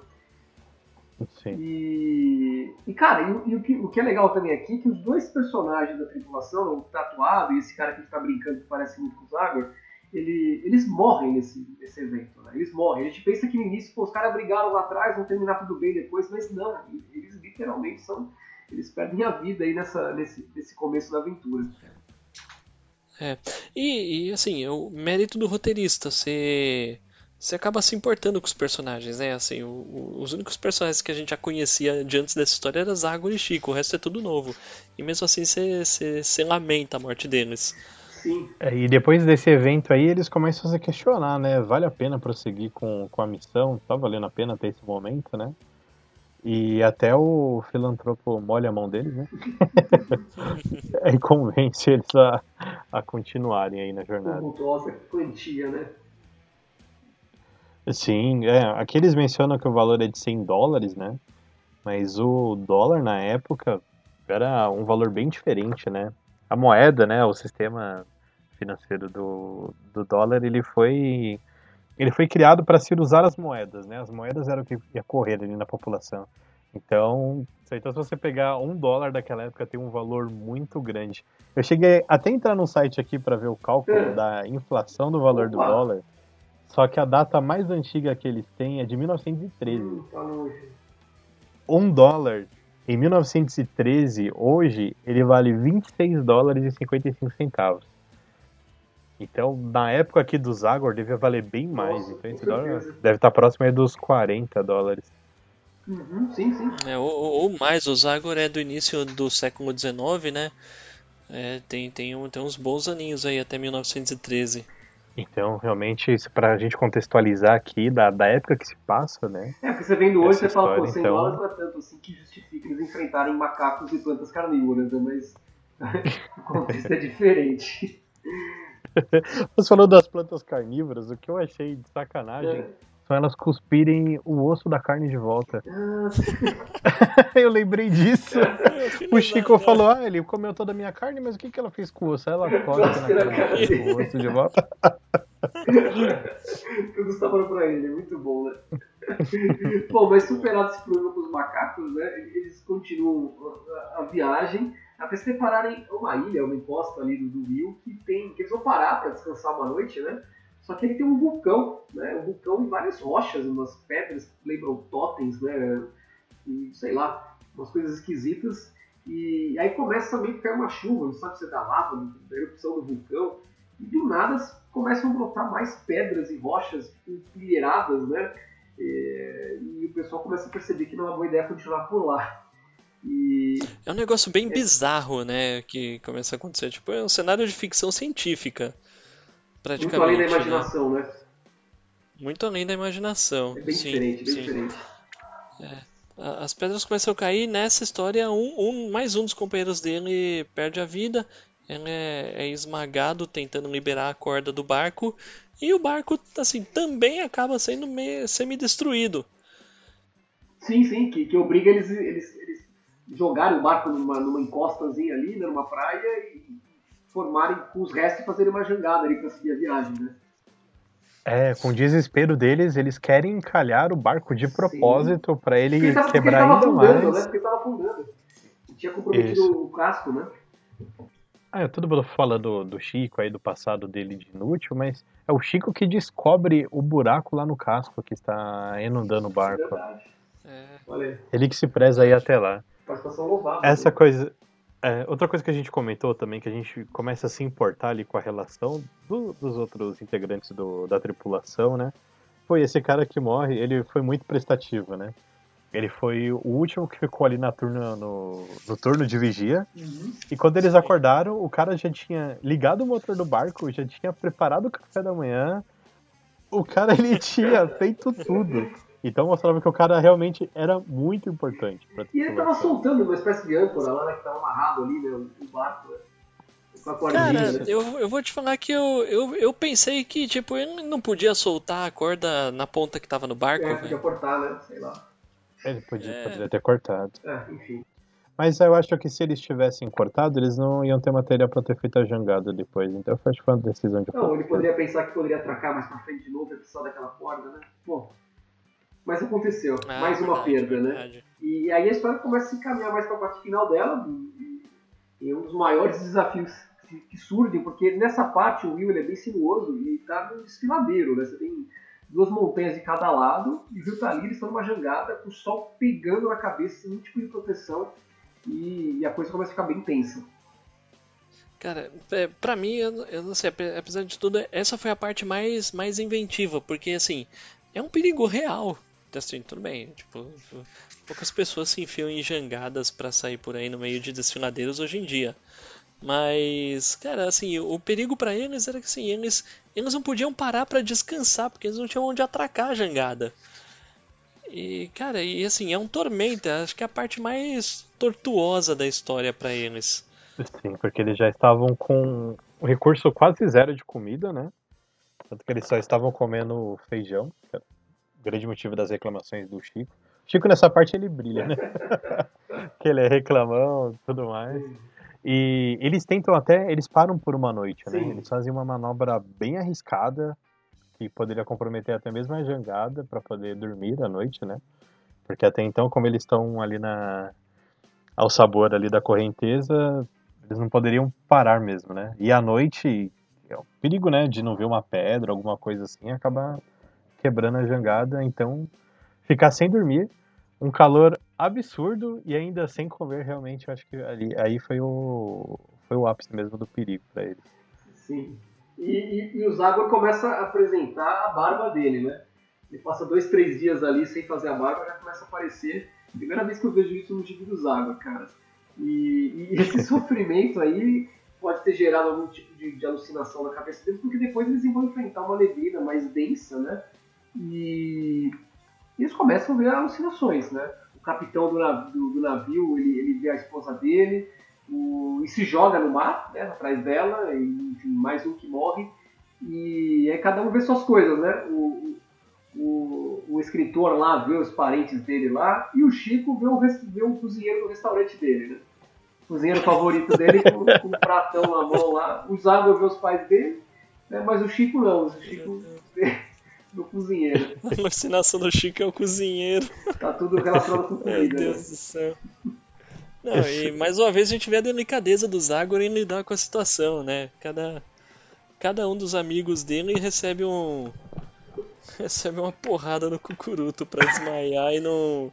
Sim. E, e, cara, e, e o, que, o que é legal também aqui é que os dois personagens da tripulação, o tatuado e esse cara que está brincando que parece muito com o Zagor, ele, eles morrem nesse, nesse evento, né? Eles morrem. A gente pensa que no início, pô, os caras brigaram lá atrás, vão terminar tudo bem depois, mas não, eles literalmente são. Eles perdem a vida aí nessa, nesse, nesse começo da aventura. É. E, e, assim, o mérito do roteirista, você você acaba se importando com os personagens, né? Assim, o- o- os únicos personagens que a gente já conhecia de antes dessa história era Zagor e Chico, o resto é tudo novo. E mesmo assim você, lamenta a morte deles. Sim, É, e depois desse evento aí, eles começam a se questionar, né? Vale a pena prosseguir com, com a missão? Tá valendo a pena até esse momento, né? E até o filantropo molha a mão deles, né? (laughs) (laughs) e convence eles a, a continuarem aí na jornada. tumultuosa quantia, né? Sim, é, aqui eles mencionam que o valor é de 100 dólares, né? Mas o dólar na época era um valor bem diferente, né? A moeda, né, o sistema financeiro do, do dólar, ele foi ele foi criado para se usar as moedas, né? As moedas eram o que ia correr ali na população. Então, então, se você pegar um dólar daquela época, tem um valor muito grande. Eu cheguei até a entrar no site aqui para ver o cálculo é. da inflação do valor Opa. do dólar. Só que a data mais antiga que eles têm é de 1913. Hum, tá um dólar em 1913, hoje, ele vale 26 dólares e 55 centavos. Então, na época aqui do Zagor, devia valer bem mais. Nossa, então, esse dólar deve estar próximo aí dos 40 dólares. Uhum, sim, sim. É, ou, ou, mais, o Zagor é do início do século XIX, né? É, tem, tem, um, tem uns bons aninhos aí, até 1913. Então, realmente, isso pra gente contextualizar aqui, da, da época que se passa, né? É, porque você vendo hoje, você fala, pô, 100 então... dólares não é tanto assim que justifica eles enfrentarem macacos e plantas carnívoras, né? Mas (laughs) o contexto é diferente. (laughs) Você falou das plantas carnívoras, o que eu achei de sacanagem é. São elas cuspirem o osso da carne de volta. Ah. (laughs) eu lembrei disso. o Chico falou, ah, ele comeu toda a minha carne, mas o que, que ela fez com o osso? Ela corta na carne o osso de volta. o Gustavo falou pra ele, é muito bom, né? (laughs) bom, mas superado esse problema com os macacos, né? Eles continuam a viagem até se prepararem uma ilha, uma encosta ali do, do rio, que tem. que eles vão parar para descansar uma noite, né? Só que ele tem um vulcão, né? Um vulcão e várias rochas, umas pedras que lembram totens, né? E, sei lá, umas coisas esquisitas. E aí começa também a ficar uma chuva, não sabe se é da lava, da erupção do vulcão. E do nada começam a brotar mais pedras e rochas empilhadas, né? E, e o pessoal começa a perceber que não é uma boa ideia continuar por lá. E... É um negócio bem é... bizarro, né? Que começa a acontecer. Tipo, é um cenário de ficção científica. Praticamente. Muito além da né? imaginação, né? né? Muito além da imaginação. É bem sim, diferente, bem sim. diferente. É. As pedras começam a cair nessa história. Um, um, mais um dos companheiros dele perde a vida. Ele é, é esmagado tentando liberar a corda do barco. E o barco, assim, também acaba sendo semi-destruído. Sim, sim, que, que obriga eles, eles, eles jogarem o barco numa, numa encostazinha ali, né, numa praia, e formarem com os restos e fazerem uma jangada ali para seguir a viagem, né? É, com o desespero deles, eles querem encalhar o barco de propósito para ele porque tava, quebrar ainda afundando, mais. Né? Porque estava afundando. Tinha comprometido Isso. o casco, né? Ah, é, todo mundo fala do, do Chico aí, do passado dele de inútil, mas é o Chico que descobre o buraco lá no casco que está inundando o barco. É verdade. É. Ele que se preza aí até lá. Participação louvável. Essa né? coisa. É, outra coisa que a gente comentou também, que a gente começa a se importar ali com a relação do, dos outros integrantes do, da tripulação, né? Foi esse cara que morre, ele foi muito prestativo, né? Ele foi o último que ficou ali na turno, no, no turno de vigia. Uhum. E quando eles acordaram, o cara já tinha ligado o motor do barco, já tinha preparado o café da manhã. O cara, ele (laughs) tinha feito tudo. Então mostrava que o cara realmente era muito importante. e ele tava soltando uma espécie de âncora lá, né, que tava amarrado ali, né, o barco, né? Cara, né? eu, eu vou te falar que eu, eu, eu pensei que, tipo, ele não podia soltar a corda na ponta que tava no barco. É, podia cortar, né? Sei lá. Ele podia, é... podia ter cortado. É, enfim. Mas eu acho que se eles tivessem cortado, eles não iam ter material pra ter feito a jangada depois. Então foi, uma decisão de Não, ele poderia pensar que poderia atracar mais pra frente de novo e precisar daquela corda, né? Pô, mas aconteceu. Ah, mais uma verdade, perda, né? verdade. né? E aí a história começa a se encaminhar mais para a parte final dela. E, e um dos maiores desafios que, que, surgem, porque nessa parte o rio ele é bem sinuoso e está num desfiladeiro, né? Você tem duas montanhas de cada lado e o rio tá ali, eles estão numa jangada com o sol pegando na cabeça, sem nenhum tipo de proteção. E, e a coisa começa a ficar bem tensa. Cara, é, pra mim, eu, eu, não sei, apesar de tudo, essa foi a parte mais, mais inventiva, porque assim, é um perigo real assim, tudo bem. Tipo, poucas pessoas se enfiam em jangadas para sair por aí no meio de desfiladeiros hoje em dia. Mas, cara, assim, o perigo para eles era que assim, eles, eles não podiam parar para descansar, porque eles não tinham onde atracar a jangada. E, cara, e assim, é um tormento, acho que é a parte mais tortuosa da história para eles. Sim, porque eles já estavam com um recurso quase zero de comida, né? Tanto que eles só estavam comendo feijão, grande motivo das reclamações do Chico. Chico nessa parte ele brilha, né? (laughs) que ele é reclamão e tudo mais. E eles tentam até, eles param por uma noite, né? Sim. Eles fazem uma manobra bem arriscada, que poderia comprometer até mesmo a jangada para poder dormir à noite, né? Porque até então, como eles estão ali na ao sabor ali da correnteza, eles não poderiam parar mesmo, né? E à noite, é o perigo, né, de não ver uma pedra, alguma coisa assim, acabar quebrando a jangada, então ficar sem dormir, um calor absurdo e ainda sem comer, realmente, eu acho que ali aí foi o foi o ápice mesmo do perigo para eles. Sim. E, e, e o Zagor começa a apresentar a barba dele, né? Ele passa dois, três dias ali sem fazer a barba, já começa a aparecer. Primeira vez que eu vejo isso no gibi do Zagor, cara. E, e (laughs) esse sofrimento aí pode ter gerado algum tipo de, de alucinação na cabeça deles, porque depois eles vão enfrentar uma neblina mais densa, né? E, eles começam a ver alucinações, né? O capitão do, nav- do- do navio, ele, ele vê a esposa dele, o, e se joga no mar, né, atrás dela, e, enfim, mais um que morre, e aí cada um vê suas coisas, né? O, o, o escritor lá vê os parentes dele lá, e o Chico vê o, vê o cozinheiro do restaurante dele, né? O cozinheiro favorito dele com, com um pratão na mão lá, o Zago vê os pais dele, né, mas o Chico não, o Chico (laughs) no cozinheiro. (laughs) A alucinação do Chico é o cozinheiro. Tá tudo relacionado com Meu comida. né? Deus do céu. Não, e mais uma vez a gente vê a delicadeza do Zagor em lidar com a situação, né? Cada, cada um dos amigos dele recebe um. Recebe uma porrada no cucuruto pra desmaiar e não.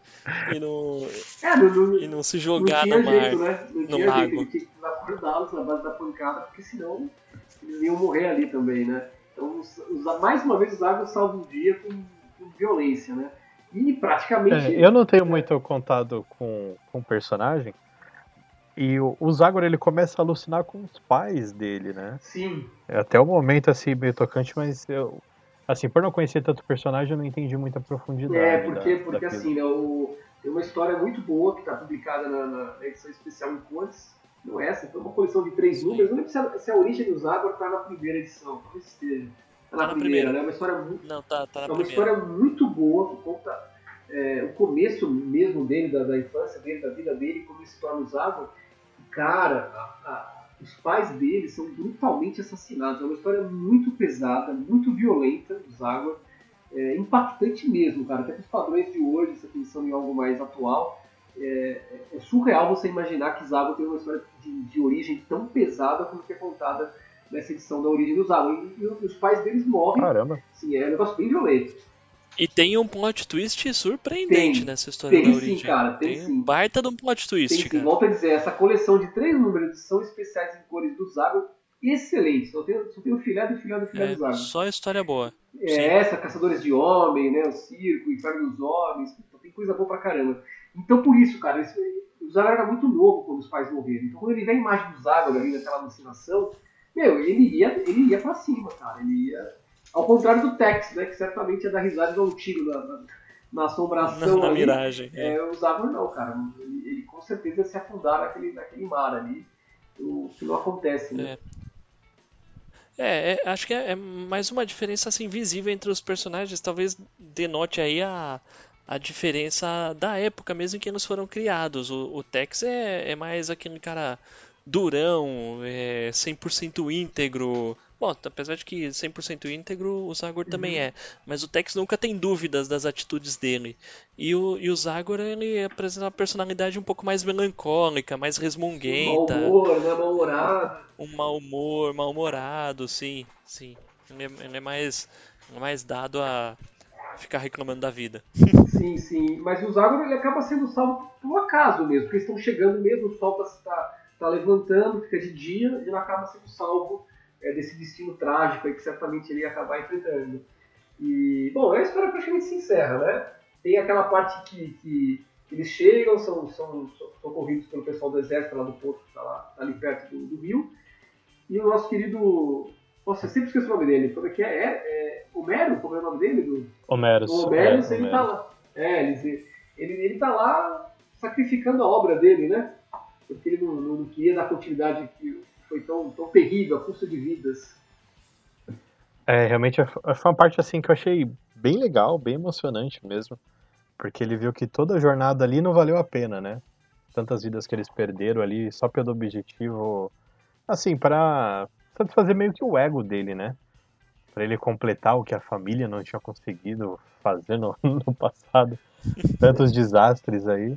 E não, É, não, não, e não se jogar no mar. jeito, né? No lago. jeito, ele tinha que acordá-los na base da pancada, porque senão eles iam morrer ali também, né? Então, mais uma vez, os Águas salvam o dia com, com violência, né? E praticamente. É, eu não tenho muito contato com, com o personagem. E o, o Zagor ele começa a alucinar com os pais dele, né? Sim, É até o momento assim meio tocante, mas eu assim, por não conhecer tanto o personagem, eu não entendi muita profundidade. é, porque, da- porque daquilo. assim, né, o- tem uma história muito boa que está publicada na, na edição especial em cores. Não é essa, foi uma coleção de três números. Não lembro se a, se a origem dos Águas está na primeira edição. Talvez esteja. Tá na, Tá na primeira, primeira. né? Uma história muito Não, tá, tá É na uma primeira. história muito boa que conta é, o começo mesmo dele, da, da infância dele, da vida dele, como ele se torna usado. Cara, a- a- os pais dele são brutalmente assassinados. É uma história muito pesada, muito violenta do Zagor. É, impactante mesmo, cara. Até para os padrões de hoje, se pensando em algo mais atual, é, é surreal você imaginar que Zagor tem uma história de, de origem tão pesada como que é contada nessa edição da origem do Zagor. E, e os pais deles morrem. Caramba. Sim, é um negócio bem violento. E tem um plot twist surpreendente Tem. nessa história Tem da sim, origem. cara, tem um sim. baita de um plot twist, Tem sim, cara. volto a dizer, essa coleção de três números são especiais em cores do Zago, excelente. Só tem, só tem o filé do filé do filé do É, Zago. só história boa. É sim. essa, Caçadores de Homem, né? O Circo, o Inferno dos Homens, tem coisa boa pra caramba. Então por isso, cara, esse- o Zago era muito novo quando os pais morreram. Então quando ele vê a imagem do Zago ali naquela alucinação, meu, ele ia, ele ia pra cima, cara. Ele ia. Ao contrário do Tex, né? Que certamente ia dar risada e dar um tiro na, na, na assombração (laughs) Na, na miragem. é. É, o Zagor não, cara. Ele, ele com certeza ia se afundar naquele, naquele mar ali. O que não acontece, né? É, é, acho que é, é mais uma diferença assim visível entre os personagens. Talvez denote aí a, a diferença da época mesmo em que eles foram criados. O, o Tex é, é mais aquele cara durão, é 100% íntegro. Bom, apesar de que 100% íntegro o Zagor também é, mas o Tex nunca tem dúvidas das atitudes dele. E o, e o Zagor ele apresenta uma personalidade um pouco mais melancólica, mais Mau resmunguenta humor, né? Mal-humorado. um mau humor, mal-humorado, sim, sim. Ele é, ele é mais, ele é mais dado a ficar reclamando da vida. Sim, sim. Mas o Zagor ele acaba sendo salvo por acaso mesmo, porque eles estão chegando mesmo, o sol está tá, tá levantando, fica de dia, e ele acaba sendo salvo é, desse destino trágico aí que certamente ele ia acabar enfrentando. E, bom, a história praticamente se encerra, né? Tem aquela parte que, que eles chegam, são, são socorridos pelo pessoal do exército lá do ponto que está lá, ali perto do, do rio. E o nosso querido. Nossa, eu sempre esqueço o nome dele. Como é que é? É, é Homero? Como é o nome dele? Do, Homeros. o Homero, é, ele tá lá. É, ele, ele, ele tá lá sacrificando a obra dele, né? Porque ele não, não, queria dar continuidade que foi tão, tão terrível, a custa de vidas. É, realmente foi uma parte assim que eu achei bem legal, bem emocionante mesmo. Porque ele viu que toda a jornada ali não valeu a pena, né? Tantas vidas que eles perderam ali só pelo objetivo, assim, para satisfazer meio que o ego dele, né? Para ele completar o que a família não tinha conseguido fazer no, (laughs) no passado. Tantos desastres aí.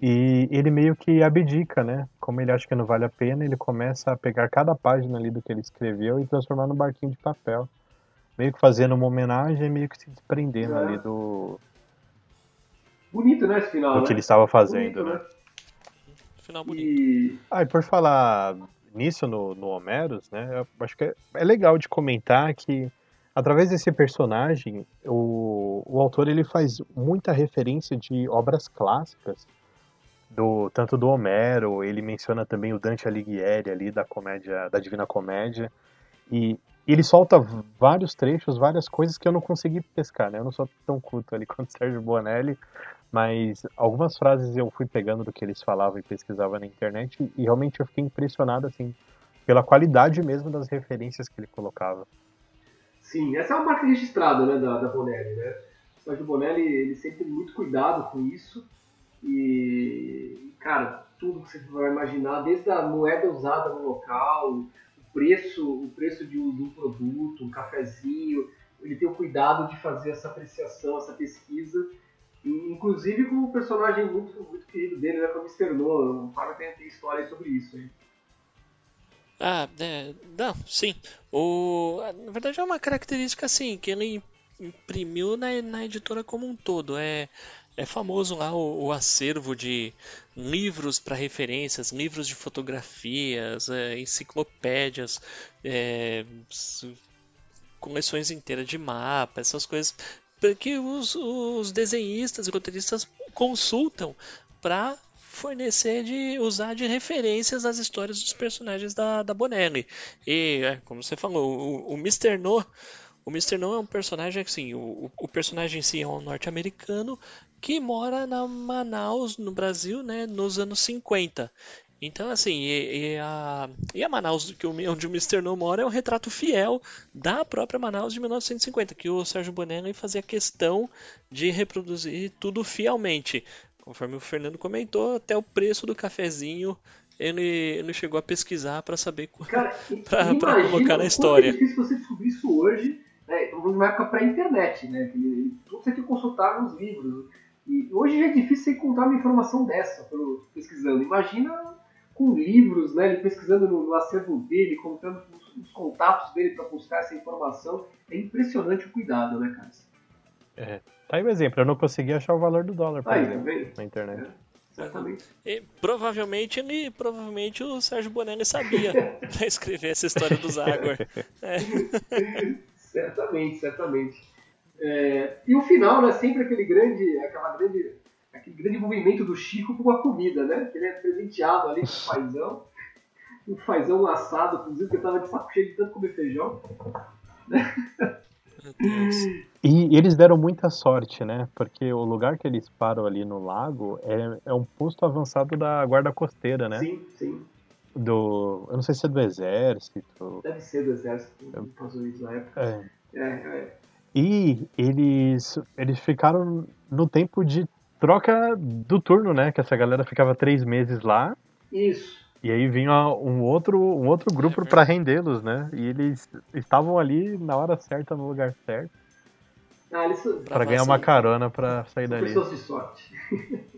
E ele meio que abdica, né? Como ele acha que não vale a pena, ele começa a pegar cada página ali do que ele escreveu e transformar num barquinho de papel. Meio que fazendo uma homenagem, meio que se desprendendo É. ali do, Bonito, né, esse final, do né? que ele estava fazendo, Bonito, né? Final bonito. E... Ah, e por falar nisso no, no Homeros, né? Eu acho que é, é legal de comentar que através desse personagem, o, o autor ele faz muita referência de obras clássicas, do tanto do Homero, ele menciona também o Dante Alighieri ali da comédia, da Divina Comédia, e ele solta vários trechos, várias coisas que eu não consegui pescar, né? Eu não sou tão culto ali (laughs) quanto o Sérgio Bonelli, mas algumas frases eu fui pegando do que eles falavam e pesquisava na internet e realmente eu fiquei impressionado assim pela qualidade mesmo das referências que ele colocava. Sim, essa é uma marca registrada né, da, da Bonelli, né? O Bonelli, ele sempre teve muito cuidado com isso e, cara, tudo que você vai imaginar, desde a moeda usada no local, o preço, o preço de um, de um produto, um cafezinho, ele tem o cuidado de fazer essa apreciação, essa pesquisa, inclusive com um personagem muito, muito querido dele, né, que é o o Fábio tem, história sobre isso aí. Ah, é, não, sim. O, na verdade é uma característica assim que ele imprimiu na, na editora como um todo. É, é famoso lá o, o acervo de livros para referências, livros de fotografias, é, enciclopédias, é, coleções inteiras de mapas, essas coisas que os, os desenhistas e roteiristas consultam para fornecer de usar de referências as histórias dos personagens da, da Bonelli. E, é, como você falou, o, o Mr. No, o Mr. No é um personagem assim, o, o personagem em si é um norte-americano que mora na Manaus, no Brasil, né, nos anos 50. Então, assim, e, e a, e a Manaus, que onde o Mr. No mora, é um retrato fiel da própria Manaus de 1950, que o Sérgio Bonelli fazia questão de reproduzir tudo fielmente. Conforme o Fernando comentou, até o preço do cafezinho ele, ele chegou a pesquisar para saber (laughs) pra colocar na quanto história. É difícil você descobrir isso hoje, né? Numa época pré-internet, né? Que tudo você tem que consultar nos livros. E hoje já é difícil você encontrar uma informação dessa pelo, pesquisando. Imagina com livros, né? Ele pesquisando no, no acervo dele, contando os, os contatos dele para buscar essa informação. É impressionante o cuidado, né, cara? Tá aí o exemplo, eu não consegui achar o valor do dólar, por Aí, tá exemplo, na internet. Certamente. E, provavelmente ele, provavelmente o Sérgio Bonelli sabia para (laughs) escrever essa história do Zagor. É, (laughs) Certamente, certamente. É, e o final, né? Sempre aquele grande, aquela grande, aquele grande movimento do Chico com a comida, né? Ele é presenteado ali com o fazão, um fazão assado, inclusive, que eu tava de saco cheio de tanto comer feijão. Deus. E eles deram muita sorte, né? Porque o lugar que eles param ali no lago é, é um posto avançado da guarda costeira, né? Sim, sim. Do. Eu não sei se é do exército. Deve ser do exército passou isso na época. É. É, é. E eles, eles ficaram no tempo de troca do turno, né? Que essa galera ficava três meses lá. Isso. E aí vinha um outro, um outro grupo verdade. para rendê-los, né? E eles estavam ali na hora certa, no lugar certo, Ah, eles para ganhar uma carona para sair dali. pessoas de sorte. (laughs)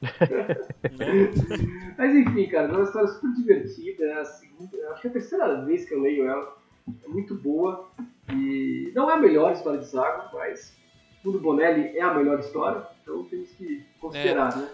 (laughs) Mas enfim, cara, é uma história super divertida. É a segunda, acho que é a terceira vez que eu leio ela. É muito boa. E não é a melhor história de Zago, mas Mundo Bonelli é a melhor história. Então temos que considerar, né?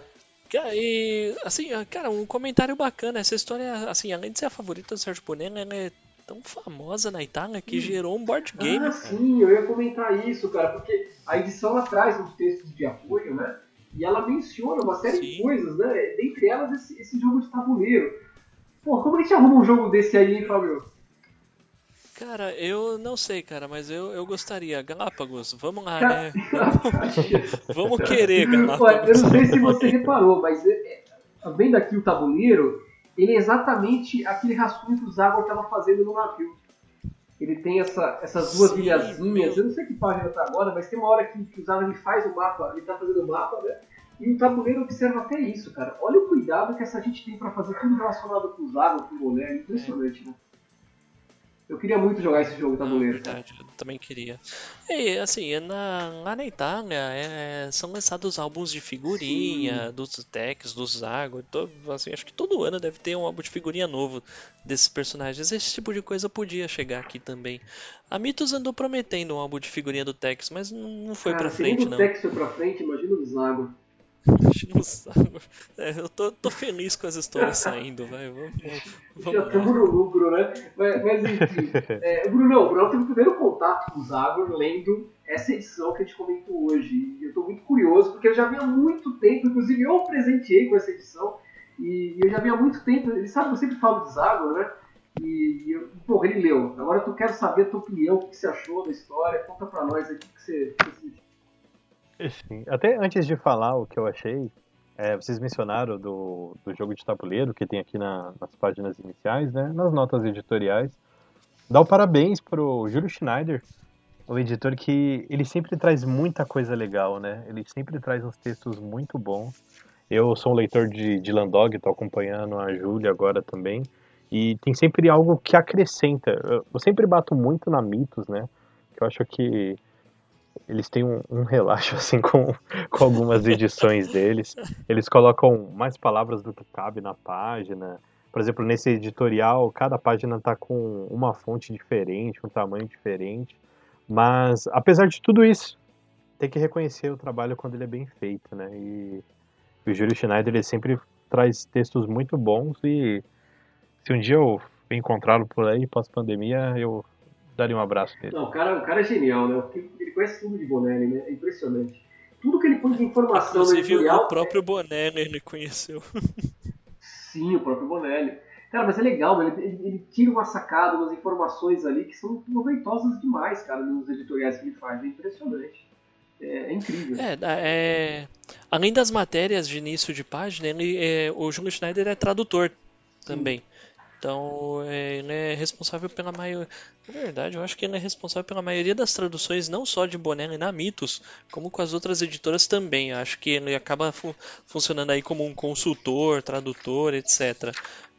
Cara, E, assim, cara, um comentário bacana. Essa história, assim, além de ser a favorita do Sérgio Bonelli, ela é tão famosa na Itália que gerou um board game. Ah, sim, eu ia comentar isso, cara, porque a edição ela traz uns textos de apoio, né? E ela menciona uma série de Sim. coisas, né? Dentre elas esse, esse jogo de tabuleiro. Pô, como a gente arruma um jogo desse aí, hein, Fábio? Cara, eu não sei, cara, mas eu, eu gostaria. Galápagos, vamos lá, né? (laughs) Vamos querer, Olha, eu Galápagos. não sei se você reparou, mas é, é, vendo aqui o tabuleiro, ele é exatamente aquele rascunho que o Zagor estava fazendo no navio. ele tem essa, essas duas ilhazinhas, eu não sei que página tá agora, mas tem uma hora que, que o Zago ele faz o mapa, ele tá fazendo o mapa, né? E o tabuleiro observa até isso, cara. Olha o cuidado que essa gente tem para fazer tudo relacionado com o Zago, com o Boné, é impressionante, né? Eu queria muito jogar esse jogo tabuleiro. Ah, verdade, eu também queria. E assim, na, lá na Itália é, são lançados álbuns de figurinha, Sim. dos decks, dos Zago. assim, acho que todo ano deve ter um álbum de figurinha novo desses personagens. Esse tipo de coisa podia chegar aqui também. A Mitos andou prometendo um álbum de figurinha do Tex, mas não foi Cara, pra frente, não. Se o Tex foi pra frente, imagina o Zago. (laughs) É, eu tô, tô, feliz com as histórias saindo, vai. Vamos, vamos Já estamos no lucro, né? Mas, mas enfim. É, Bruno, o Bruno teve o primeiro contato com o Zagor lendo essa edição que a gente comentou hoje. E eu tô muito curioso, porque eu já vi há muito tempo, inclusive eu presenteei com essa edição. E eu já vi há muito tempo. Ele sabe que eu sempre falo de Zagor, né? E, eu, porra, ele leu. Agora eu quero saber a tua opinião, o que você achou da história. Conta pra nós aí o que você, você Sim. Até antes de falar o que eu achei, é, vocês mencionaram do, do jogo de tabuleiro que tem aqui na, nas páginas iniciais, né, nas notas editoriais. Dá o parabéns pro Júlio Schneider, o editor que ele sempre traz muita coisa legal, né? Ele sempre traz uns textos muito bons. Eu sou um leitor de, de Landog, estou acompanhando a Júlia agora também. E tem sempre algo que acrescenta. Eu sempre bato muito na mitos, né? Que eu acho que eles têm um, um relaxo (laughs) assim com, com algumas edições deles. Eles colocam mais palavras do que cabe na página. Por exemplo, nesse editorial, cada página está com uma fonte diferente, um tamanho diferente. Mas, apesar de tudo isso, tem que reconhecer o trabalho quando ele é bem feito, né? E o Júlio Schneider, ele sempre traz textos muito bons e se um dia eu encontrá-lo por aí, pós-pandemia, eu daria um abraço nele. Não, o cara, o cara é genial, né? Ele conhece tudo de Bonelli, né? É impressionante. Tudo que ele põe de informação Inclusive, no editorial... o próprio Bonelli ele conheceu. Sim, o próprio Bonelli. Cara, mas é legal, ele, ele, ele, tira uma sacada, umas informações ali que são proveitosas demais, cara, nos editoriais que ele faz. É impressionante. É, é incrível. É, é, além das matérias de início de página, ele, é, o Júlio Schneider é tradutor também. Sim. Então, é, ele é responsável pela maioria. Na verdade, eu acho que ele é responsável pela maioria das traduções, não só de Bonelli na Mitos, como com as outras editoras também. Eu acho que ele acaba fu funcionando aí como um consultor, tradutor, etc.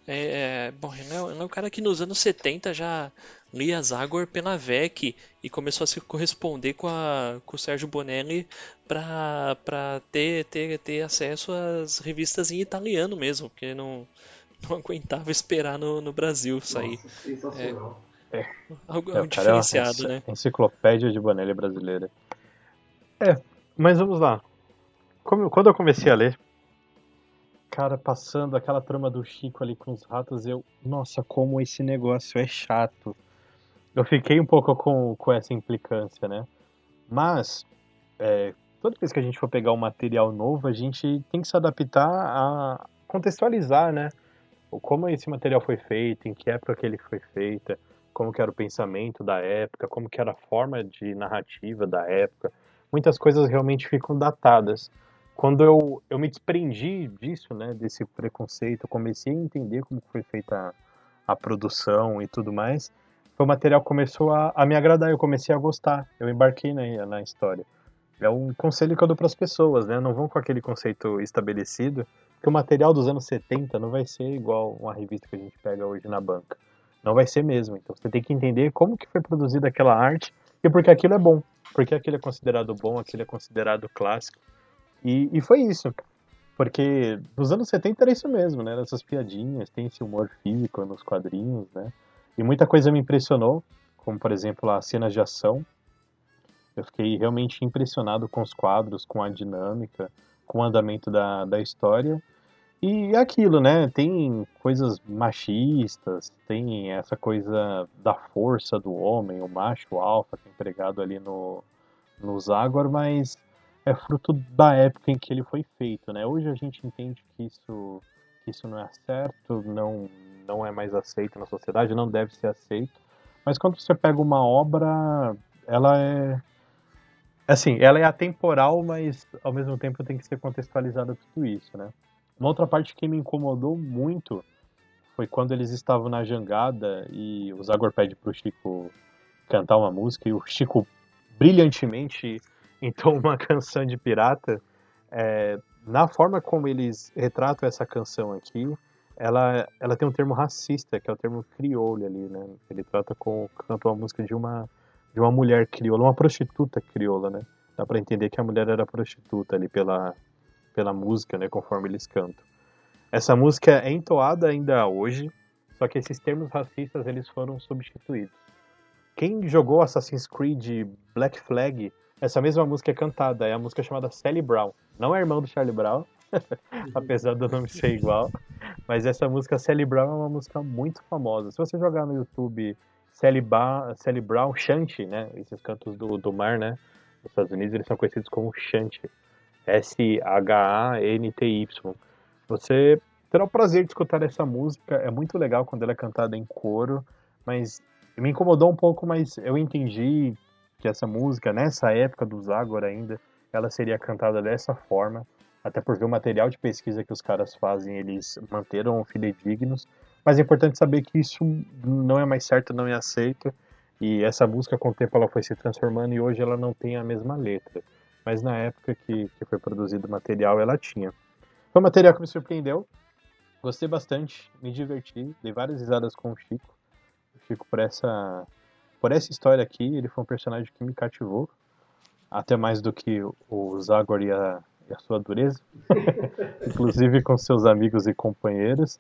É, é, bom, ele é, ele é um cara que nos anos 70 já lia Zagor pela VEC e começou a se corresponder com, a, com o Sérgio Bonelli para ter, ter, ter acesso às revistas em italiano mesmo, porque não não aguentava esperar no, no Brasil sair. Nossa, sensacional. É. é. Algo, é, diferenciado, é né? Enciclopédia de Bonelli brasileira. É, mas vamos lá. Como, quando eu comecei a ler, cara, passando aquela trama do Chico ali com os ratos, eu, nossa, como esse negócio é chato. Eu fiquei um pouco com, com essa implicância, né? Mas, é, toda vez que a gente for pegar um material novo, a gente tem que se adaptar a contextualizar, né? Como esse material foi feito, em que época que ele foi feito, como que era o pensamento da época, como que era a forma de narrativa da época. Muitas coisas realmente ficam datadas. Quando eu, eu me desprendi disso, né, desse preconceito, comecei a entender como foi feita a, a produção e tudo mais, o material começou a, a, me agradar, eu comecei a gostar, eu embarquei na, na história. É um conselho que eu dou para as pessoas, né, não vão com aquele conceito estabelecido, que o material dos anos 70 não vai ser igual uma revista que a gente pega hoje na banca. Não vai ser mesmo. Então você tem que entender como que foi produzida aquela arte e porque aquilo é bom. Porque aquilo é considerado bom, aquilo é considerado clássico. E, e foi isso. Porque nos anos 70 era isso mesmo, né? Essas piadinhas, tem esse humor físico nos quadrinhos, né? E muita coisa me impressionou, como por exemplo as cenas de ação. Eu fiquei realmente impressionado com os quadros, com a dinâmica, com o andamento da, da história. E é aquilo, né? Tem coisas machistas, tem essa coisa da força do homem, o macho alfa que é empregado ali no, no Zagor, mas é fruto da época em que ele foi feito, né? Hoje a gente entende que isso, que isso não é certo, não, não é mais aceito na sociedade, não deve ser aceito. Mas quando você pega uma obra, ela é assim, ela é atemporal, mas ao mesmo tempo tem que ser contextualizada tudo isso, né? Uma outra parte que me incomodou muito foi quando eles estavam na jangada e o Zagor pede pro Chico cantar uma música e o Chico brilhantemente entoa uma (laughs) canção de pirata. É, na forma como eles retratam essa canção aqui, ela, ela tem um termo racista, que é o termo crioulo ali, né? Ele trata com canta uma música de uma de uma mulher crioula, uma prostituta crioula, né? Dá para entender que a mulher era prostituta ali pela pela música, né, conforme eles cantam. Essa música é entoada ainda hoje, só que esses termos racistas eles foram substituídos. Quem jogou Assassin's Creed Black Flag, essa mesma música é cantada, é a música chamada Sally Brown. Não é irmão do Charlie Brown, (laughs) apesar do nome ser igual. Mas essa música Sally Brown é uma música muito famosa. Se você jogar no YouTube Sally, ba Brown Shanty, né? Esses cantos do, do mar, né? Nos Estados Unidos eles são conhecidos como Shanty. S-H-A-N-T-Y. Você terá o prazer de escutar essa música. É muito legal quando ela é cantada em coro, mas me incomodou um pouco, mas eu entendi que essa música, nessa época do Zagor ainda, ela seria cantada dessa forma até por ver o material de pesquisa que os caras fazem, eles manteram fidedignos, mas é importante saber que isso não é mais certo, não é aceito, e essa música com o tempo ela foi se transformando e hoje ela não tem a mesma letra, mas na época que, que foi produzido o material ela tinha. Foi um material que me surpreendeu, gostei bastante, me diverti, dei várias risadas com o Chico, o Chico por essa, por essa história aqui, ele foi um personagem que me cativou, até mais do que o Zagor e a, e a sua dureza, (laughs) inclusive com seus amigos e companheiros.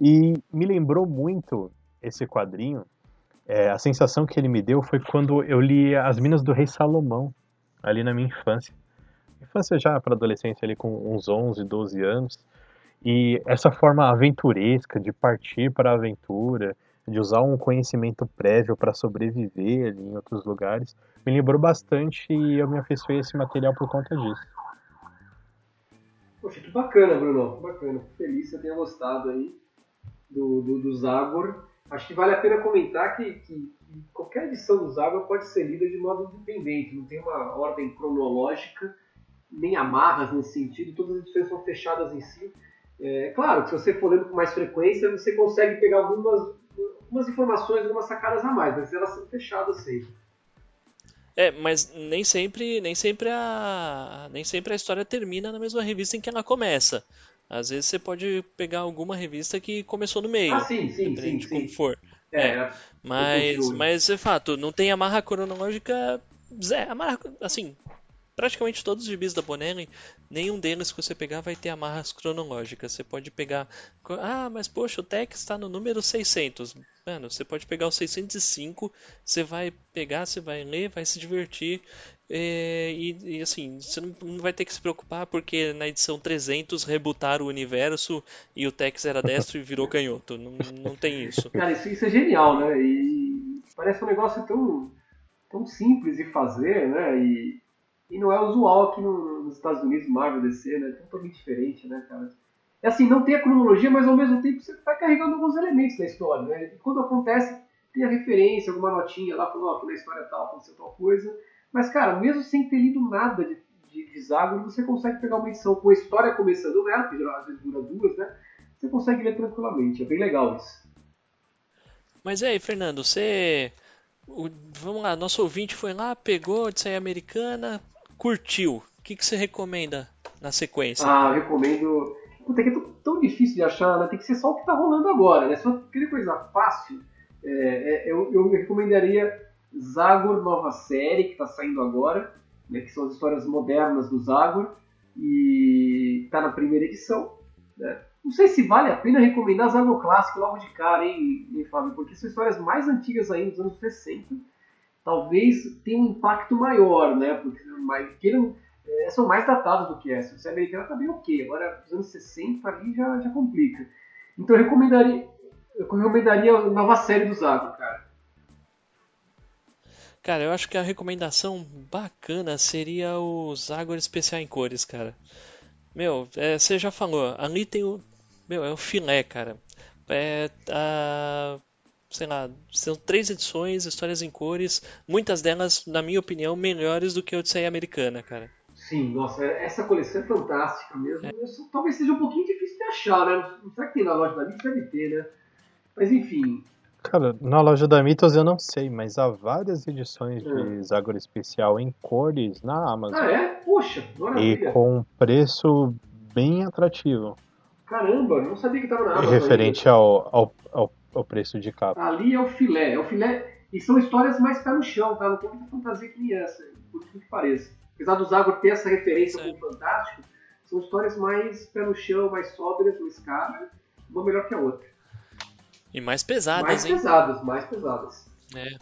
E me lembrou muito esse quadrinho. É, a sensação que ele me deu foi quando eu li As Minas do Rei Salomão, ali na minha infância. Infância já para adolescência, ali com uns 11, 12 anos. E essa forma aventuresca de partir para a aventura, de usar um conhecimento prévio para sobreviver ali em outros lugares, me lembrou bastante e eu me afeiçoei esse material por conta disso. Poxa, que bacana, Bruno. Bacana. Feliz que você tenha gostado aí do, do, do Zagor. Acho que vale a pena comentar que, que, qualquer edição do Zagor pode ser lida de modo independente. Não tem uma ordem cronológica, nem amarras nesse sentido. Todas as edições são fechadas em si. É claro que se você for lendo com mais frequência, você consegue pegar algumas, algumas informações, algumas sacadas a mais, mas elas são fechadas sempre. É, mas nem sempre, nem sempre a, nem sempre a história termina na mesma revista em que ela começa. Às vezes você pode pegar alguma revista que começou no meio. Ah, sim, sim, depende sim, de como sim. for. É, É, Mas, mas é fato, não tem amarra cronológica. Zé, amarra, assim, praticamente todos os gibis da Bonelli, nenhum deles que você pegar vai ter amarras cronológicas. Você pode pegar. Ah, mas poxa, o Tex está no número 600. Mano, você pode pegar o 605, você vai pegar, você vai ler, vai se divertir. É, e, e, assim, você não, não vai ter que se preocupar porque na edição 300 rebutaram o universo e o Tex era destro e virou canhoto. Não, não tem isso. Cara, isso, isso é genial, né? E parece um negócio tão, tão simples de fazer, né? E, e não é usual aqui no- nos Estados Unidos, Marvel, DC, né? É totalmente diferente, né, cara? É assim, não tem a cronologia, mas ao mesmo tempo você vai carregando alguns elementos da história, né? E quando acontece, tem a referência, alguma notinha lá, falando, ó, que na história tal aconteceu tal coisa. Mas, cara, mesmo sem ter lido nada de, de, de Zagor, você consegue pegar uma edição com a história começando nela, que geralmente às vezes dura duas, né? Você consegue ler tranquilamente, é bem legal isso. Mas aí, Fernando, você. o- vamos lá, nosso ouvinte foi lá, pegou de sair americana, curtiu. O que, que você recomenda na sequência? Ah, eu recomendo. Puta, é que é tão, difícil de achar, né? Tem que ser só o que tá rolando agora, né? Se eu querer coisa fácil, é, é, eu, eu recomendaria Zagor Nova Série, que tá saindo agora, né? Que são as histórias modernas do Zagor, e tá na primeira edição, né? Não sei se vale a pena recomendar Zagor Clássico logo de cara, hein, hein, Fábio? Porque são histórias mais antigas ainda, dos anos 60. Talvez tenha um impacto maior, né? Porque mas, queiram é, são mais datados do que essa. Se a americana tá bem ok, agora os anos 60 ali já, já complica. Então eu recomendaria, eu recomendaria a nova série do Zago, cara. Cara, eu acho que a recomendação bacana seria o Zagor especial em cores, cara. Meu, é, você já falou, ali tem o. Meu, é o filé, cara. É, a, sei lá, são três edições, histórias em cores, muitas delas, na minha opinião, melhores do que a Odisseia Americana, cara. Sim, nossa, essa coleção é fantástica mesmo. Isso Talvez seja um pouquinho difícil de achar, né? Não será que tem na loja da Mix? Deve ter, né? Mas enfim. Cara, na loja da Mitos eu não sei, mas há várias edições de Zagor especial em cores na Amazon. Ah, é? Poxa, E maravilha. com um preço bem atrativo. Caramba, não sabia que tava na E Amazon. referente ao, ao, ao, ao preço de capa. Ali é o filé, é o filé. E são histórias mais pé no chão, tá? Não tem muita fantasia que nem essa, por tudo que pareça. Apesar do Zago ter essa referência com o Fantástico, são histórias mais pé no chão, mais sóbrias, mais caras, uma melhor que a outra. E mais pesadas, mais hein? pesadas, mais pesadas. É.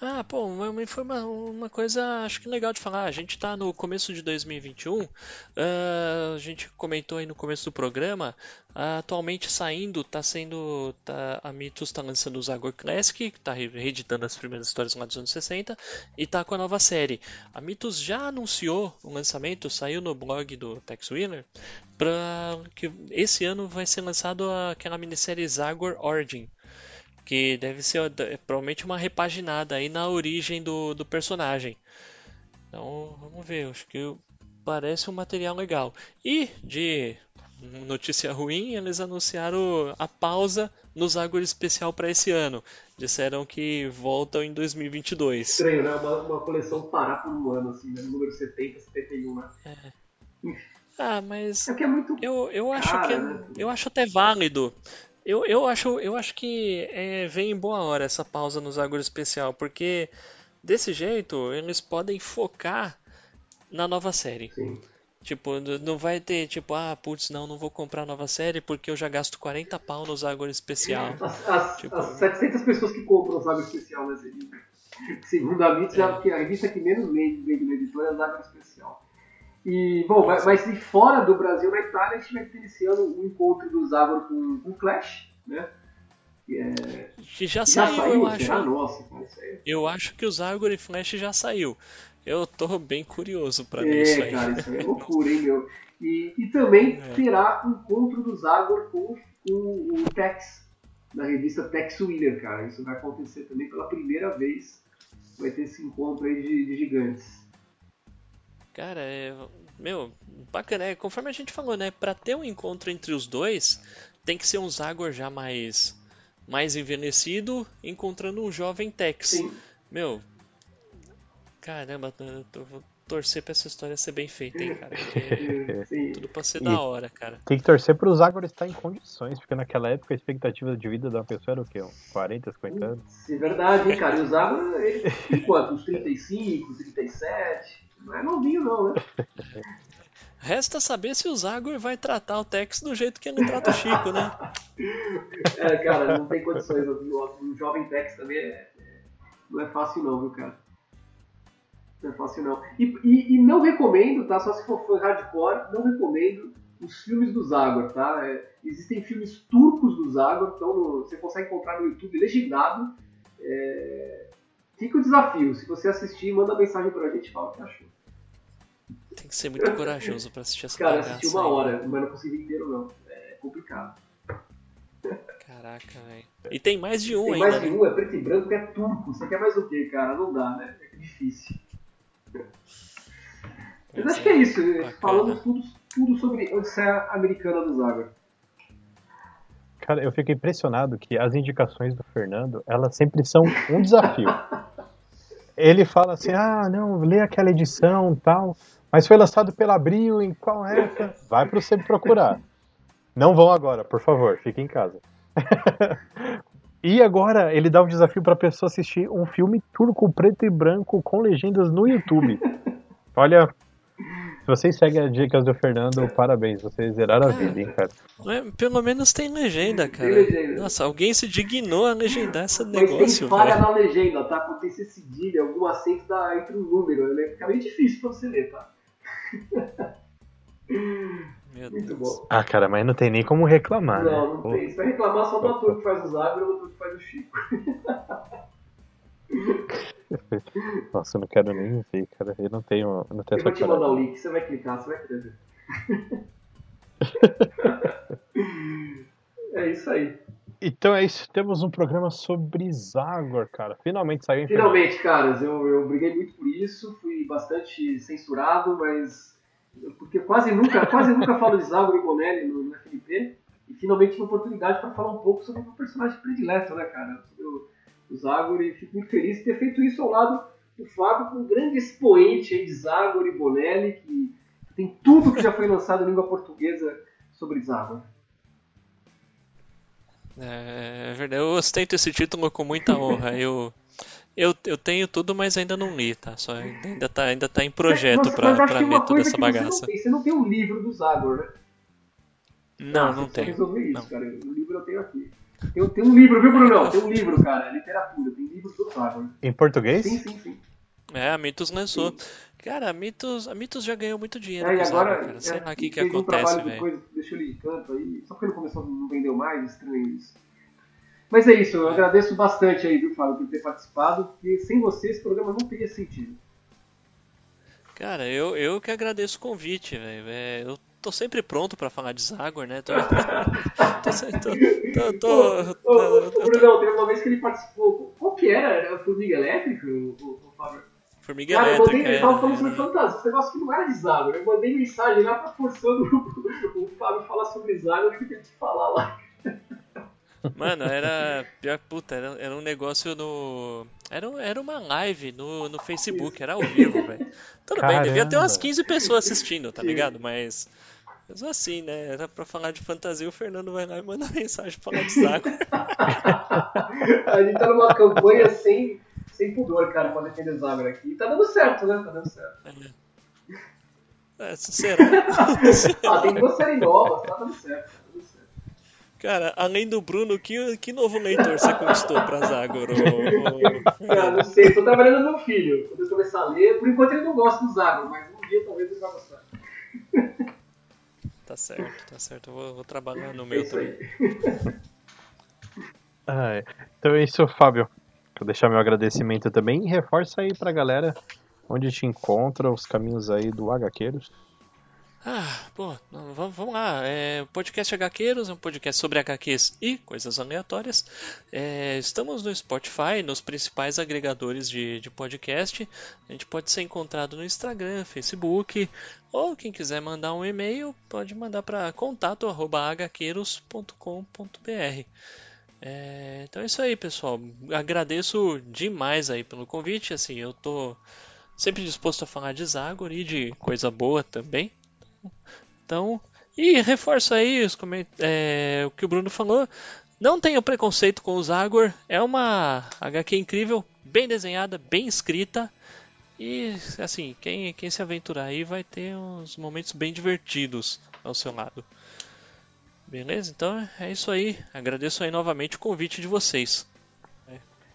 Ah, pô, uma, foi uma, uma coisa acho que legal de falar. A gente tá no começo de 2021. ah, a gente comentou aí no começo do programa. ah, atualmente saindo, tá sendo. Tá, a Mitos tá lançando o Zagor Classic, tá re- reeditando as primeiras histórias lá dos anos 60, e tá com a nova série. A Mitos já anunciou o lançamento, saiu no blog do Tex Wheeler, pra que esse ano vai ser lançado aquela minissérie Zagor Origin que deve ser é, provavelmente uma repaginada aí na origem do, do personagem. Então, vamos ver, acho que parece um material legal. E de notícia ruim, eles anunciaram a pausa no Zagor especial para esse ano. Disseram que voltam em 2022. Estranho, né? Uma, uma coleção parar por um ano, assim, né? Número 70, 71, né? Ah, mas É é muito. eu, eu acho Cara, que é- né? eu acho até válido. Eu, eu acho eu acho que é, vem em boa hora essa pausa no Zagor especial, porque desse jeito eles podem focar na nova série. Sim. Tipo, não vai ter tipo, ah, putz, não, não vou comprar a nova série porque eu já gasto 40 pau no Zagor especial. As, as, Tipo- as 700 pessoas que compram o Zago Especial nessa revista. Segundo a Mitz, É. a revista que menos vende, vende na editora é a Zago Especial. E, bom, mas, mas e fora do Brasil, na Itália, a gente vai ter esse ano o encontro do Zagor com, com o Clash, né? Que é- já já saiu, saiu, eu acho. Nossa, cara, isso aí. Eu acho que o Zagor e Flash já saiu. Eu tô bem curioso pra ver isso É, aí. cara, isso é (laughs) loucura, hein, meu? E, e também É. terá o encontro do Zagor com o, o Tex, na revista Tex Wheeler, cara. Isso vai acontecer também pela primeira vez. Vai ter esse encontro aí de, de gigantes. Cara, é. Meu, bacana. É, conforme a gente falou, né? Pra ter um encontro entre os dois, tem que ser um Zagor já mais. Mais envelhecido, encontrando um jovem Tex. Sim. Meu. Caramba, eu tô- vou torcer pra essa história ser bem feita, hein, cara. (laughs) Tudo pra ser E- da hora, cara. Tem que torcer para o Zagor estar em condições, porque naquela época a expectativa de vida da pessoa era o quê? Uns 40, 50 anos? É verdade, hein, cara. E o Zagor, ele tem quanto? Uns 35, 37? Não é novinho, não, né? (laughs) Resta saber se o Zagor vai tratar o Tex do jeito que ele trata o Chico, né? (laughs) É, cara, não tem condições. O, jovem Tex também é, é- não é fácil não, viu, cara? Não é fácil não. E, e- e não recomendo, tá? Só se for fã hardcore, não recomendo os filmes do Zagor, tá? É, existem filmes turcos do Zagor, então no- você consegue encontrar no YouTube legendado. É, fica o desafio. Se você assistir, manda mensagem pra gente e fala o que achou. Tem que ser muito corajoso pra assistir essa Cara, assisti uma aí. hora, mas não consegui inteiro não. É complicado. Caraca, velho. E tem mais de um Tem ainda, mais de né? um, é preto e branco, é turco. Você quer mais o quê, cara? Não dá, né? É difícil. Mas acho que é isso. bacana. Falamos tudo, tudo sobre Odisseia Americana do Zaga. Cara, eu fico impressionado que as indicações do Fernando, elas sempre são um desafio. Ele fala assim, ah, não, lê aquela edição tal, mas foi lançado pela Abril, em qual época? Vai para você procurar. Não vão agora, por favor, fiquem em casa. (laughs) e agora ele dá o desafio para a pessoa assistir um filme turco preto e branco com legendas no YouTube. Olha, vocês seguem as dicas do Fernando, parabéns, vocês zeraram a vida, hein, cara. É, Pelo menos tem legenda, cara. legenda. Nossa, alguém se dignou a legendar esse Mas negócio, tem falha velho. na legenda, tá? Quando tem cedilha, algum acento dá, entre um número. Né? Fica meio difícil pra você ler, tá? Meu Muito Deus. bom. Ah, cara, mas não tem nem como reclamar, né? Não, não Pô. tem. Você vai reclamar só do ator que faz o Zaga e do ator que faz o Chico. (laughs) (laughs) Nossa, eu não quero nem ver, cara. Eu não tenho, eu não tenho Eu vou te mandar o link, você vai clicar, você vai querer (laughs) é isso aí. Então é isso, temos um programa sobre Zagor, cara. Finalmente saiu em Finalmente, caras, eu, eu briguei muito por isso, fui bastante censurado, mas. Porque quase nunca, quase nunca falo de Zago e Bonelli no, no FNP, e finalmente tive oportunidade para falar um pouco sobre o meu personagem predileto, né, cara? O do Zagor e fico muito feliz de ter feito isso ao lado do Fábio, um grande expoente aí de Zagor e Bonelli, que tem tudo que já foi lançado em língua portuguesa sobre Zagor. É, é verdade, eu ostento esse título com muita honra. Eu, eu, eu tenho tudo, mas ainda não li, tá? Só ainda tá, ainda tá em projeto para pra ler toda essa bagaça. Você não, tem, você não tem um livro do Zagor, né? Não, ah, não tenho. resolver isso, não. cara. O livro eu tenho aqui. Tem, tem um livro, viu, Bruno? Tem um livro, cara. Literatura. Tem livros do Zagor. Em português? Sim, sim, sim. É, a Mitos lançou. Sim. Cara, a Mitos, a Mitos já ganhou muito dinheiro. É, e agora, cara. Sei é, lá o que, que acontece, um velho. Deixou ele em canto aí. Só porque ele começou, não vendeu mais, estranho isso. Mas é isso, eu agradeço bastante aí, viu, Fábio, por ter participado, porque sem você esse programa não teria sentido. Cara, eu, eu que agradeço o convite, velho. É, eu tô sempre pronto pra falar de Zagor, né? Tô, (laughs) tô, tô, tô, Brunão, teve uma vez que ele participou. Qual que era? Era a Formiga Elétrica, o, o, Fábio? Formiga Cara, Elétrica. Cara, eu tava falando sobre fantasia, esse negócio que não era de Zagor. Eu mandei mensagem lá pra forçando o, (laughs) o Fábio falar sobre Zagor e que tem que falar lá. Mano, era. Pior puta, era, era um negócio no. Era, era uma live no, no Facebook, era ao vivo, velho. Tudo Caramba. bem, devia ter umas 15 pessoas assistindo, tá ligado? Mas. Mas assim, né? Era pra falar de fantasia, o Fernando vai lá e manda (laughs) mensagem pra falar de saco. (laughs) a gente tá numa campanha sem, sem pudor, cara, pra defender o Zagor aqui. E tá dando certo, né? Tá dando certo. É, é será? (laughs) ah, tem duas séries novas, tá dando certo. Cara, além do Bruno, que, que novo leitor você conquistou pra Zagor? (laughs) Cara, não sei, tô trabalhando no meu filho. Quando eu começar a ler, por enquanto ele não gosta do Zagor, mas um dia talvez ele vá gostar. Tá certo, tá certo. Eu vou, vou trabalhar no meu (laughs) é também. ah, então é isso, Fábio. Vou deixar meu agradecimento também e reforça aí pra galera onde te encontra, os caminhos aí do HQueiros. Ah, pô, vamos lá. É, podcast HQueiros é um podcast sobre HQs e coisas aleatórias. É, estamos no Spotify, nos principais agregadores de, de podcast. A gente pode ser encontrado no Instagram, Facebook, ou quem quiser mandar um e-mail, pode mandar para contato@hqueiros.com.br. É, então é isso aí, pessoal. Agradeço demais aí pelo convite. Assim, eu tô sempre disposto a falar de Zagor e de coisa boa também. Então, e reforço aí é, o que o Bruno falou. Não tenha preconceito com o Zagor. É uma HQ incrível, bem desenhada, bem escrita. E assim, quem, quem se aventurar aí vai ter uns momentos bem divertidos ao seu lado. Beleza? Então é isso aí. Agradeço aí novamente o convite de vocês.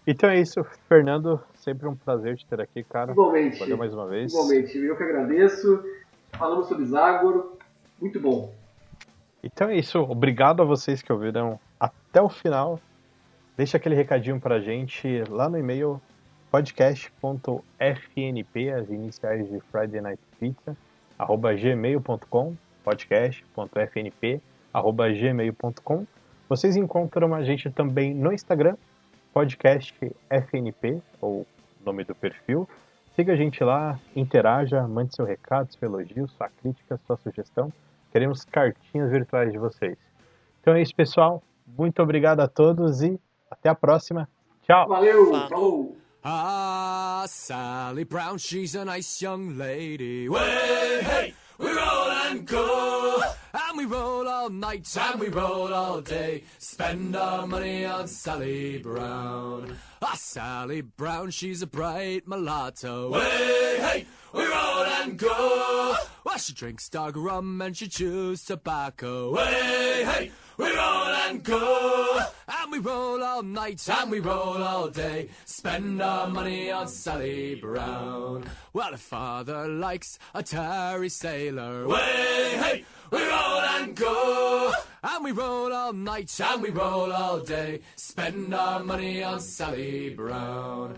Então é isso, Fernando. Sempre um prazer te ter aqui, cara. Igualmente. Valeu mais uma vez. Igualmente. Eu que agradeço falamos sobre Zagor, muito bom. Então é isso, obrigado a vocês que ouviram até o final. Deixa aquele recadinho pra gente lá no e-mail podcast.fnp, as iniciais de Friday Night Pizza, arroba gmail.com, podcast.fnp, arroba gmail.com. Vocês encontram a gente também no Instagram, podcastfnp, ou nome do perfil, Siga a gente lá, interaja, mande seu recado, seu elogio, sua crítica, sua sugestão. Queremos cartinhas virtuais de vocês. Então é isso, pessoal. Muito obrigado a todos e até a próxima. Tchau. Valeu. Falou. Ah, Sally Brown, she's a nice young lady. Way, hey, we roll and go. And we roll all night and we roll all day. Spend our money on Sally Brown. Ah, Sally Brown, she's a bright mulatto. Hey, hey, we roll and go. Well, she drinks dog rum and she chews tobacco. Hey, hey, we roll and go. And we roll all night and we roll all day. Spend our money on Sally Brown. Well, her father likes a tarry sailor. Way, hey, we roll and go. And we roll all night and we roll all day. Spend our money on Sally Brown.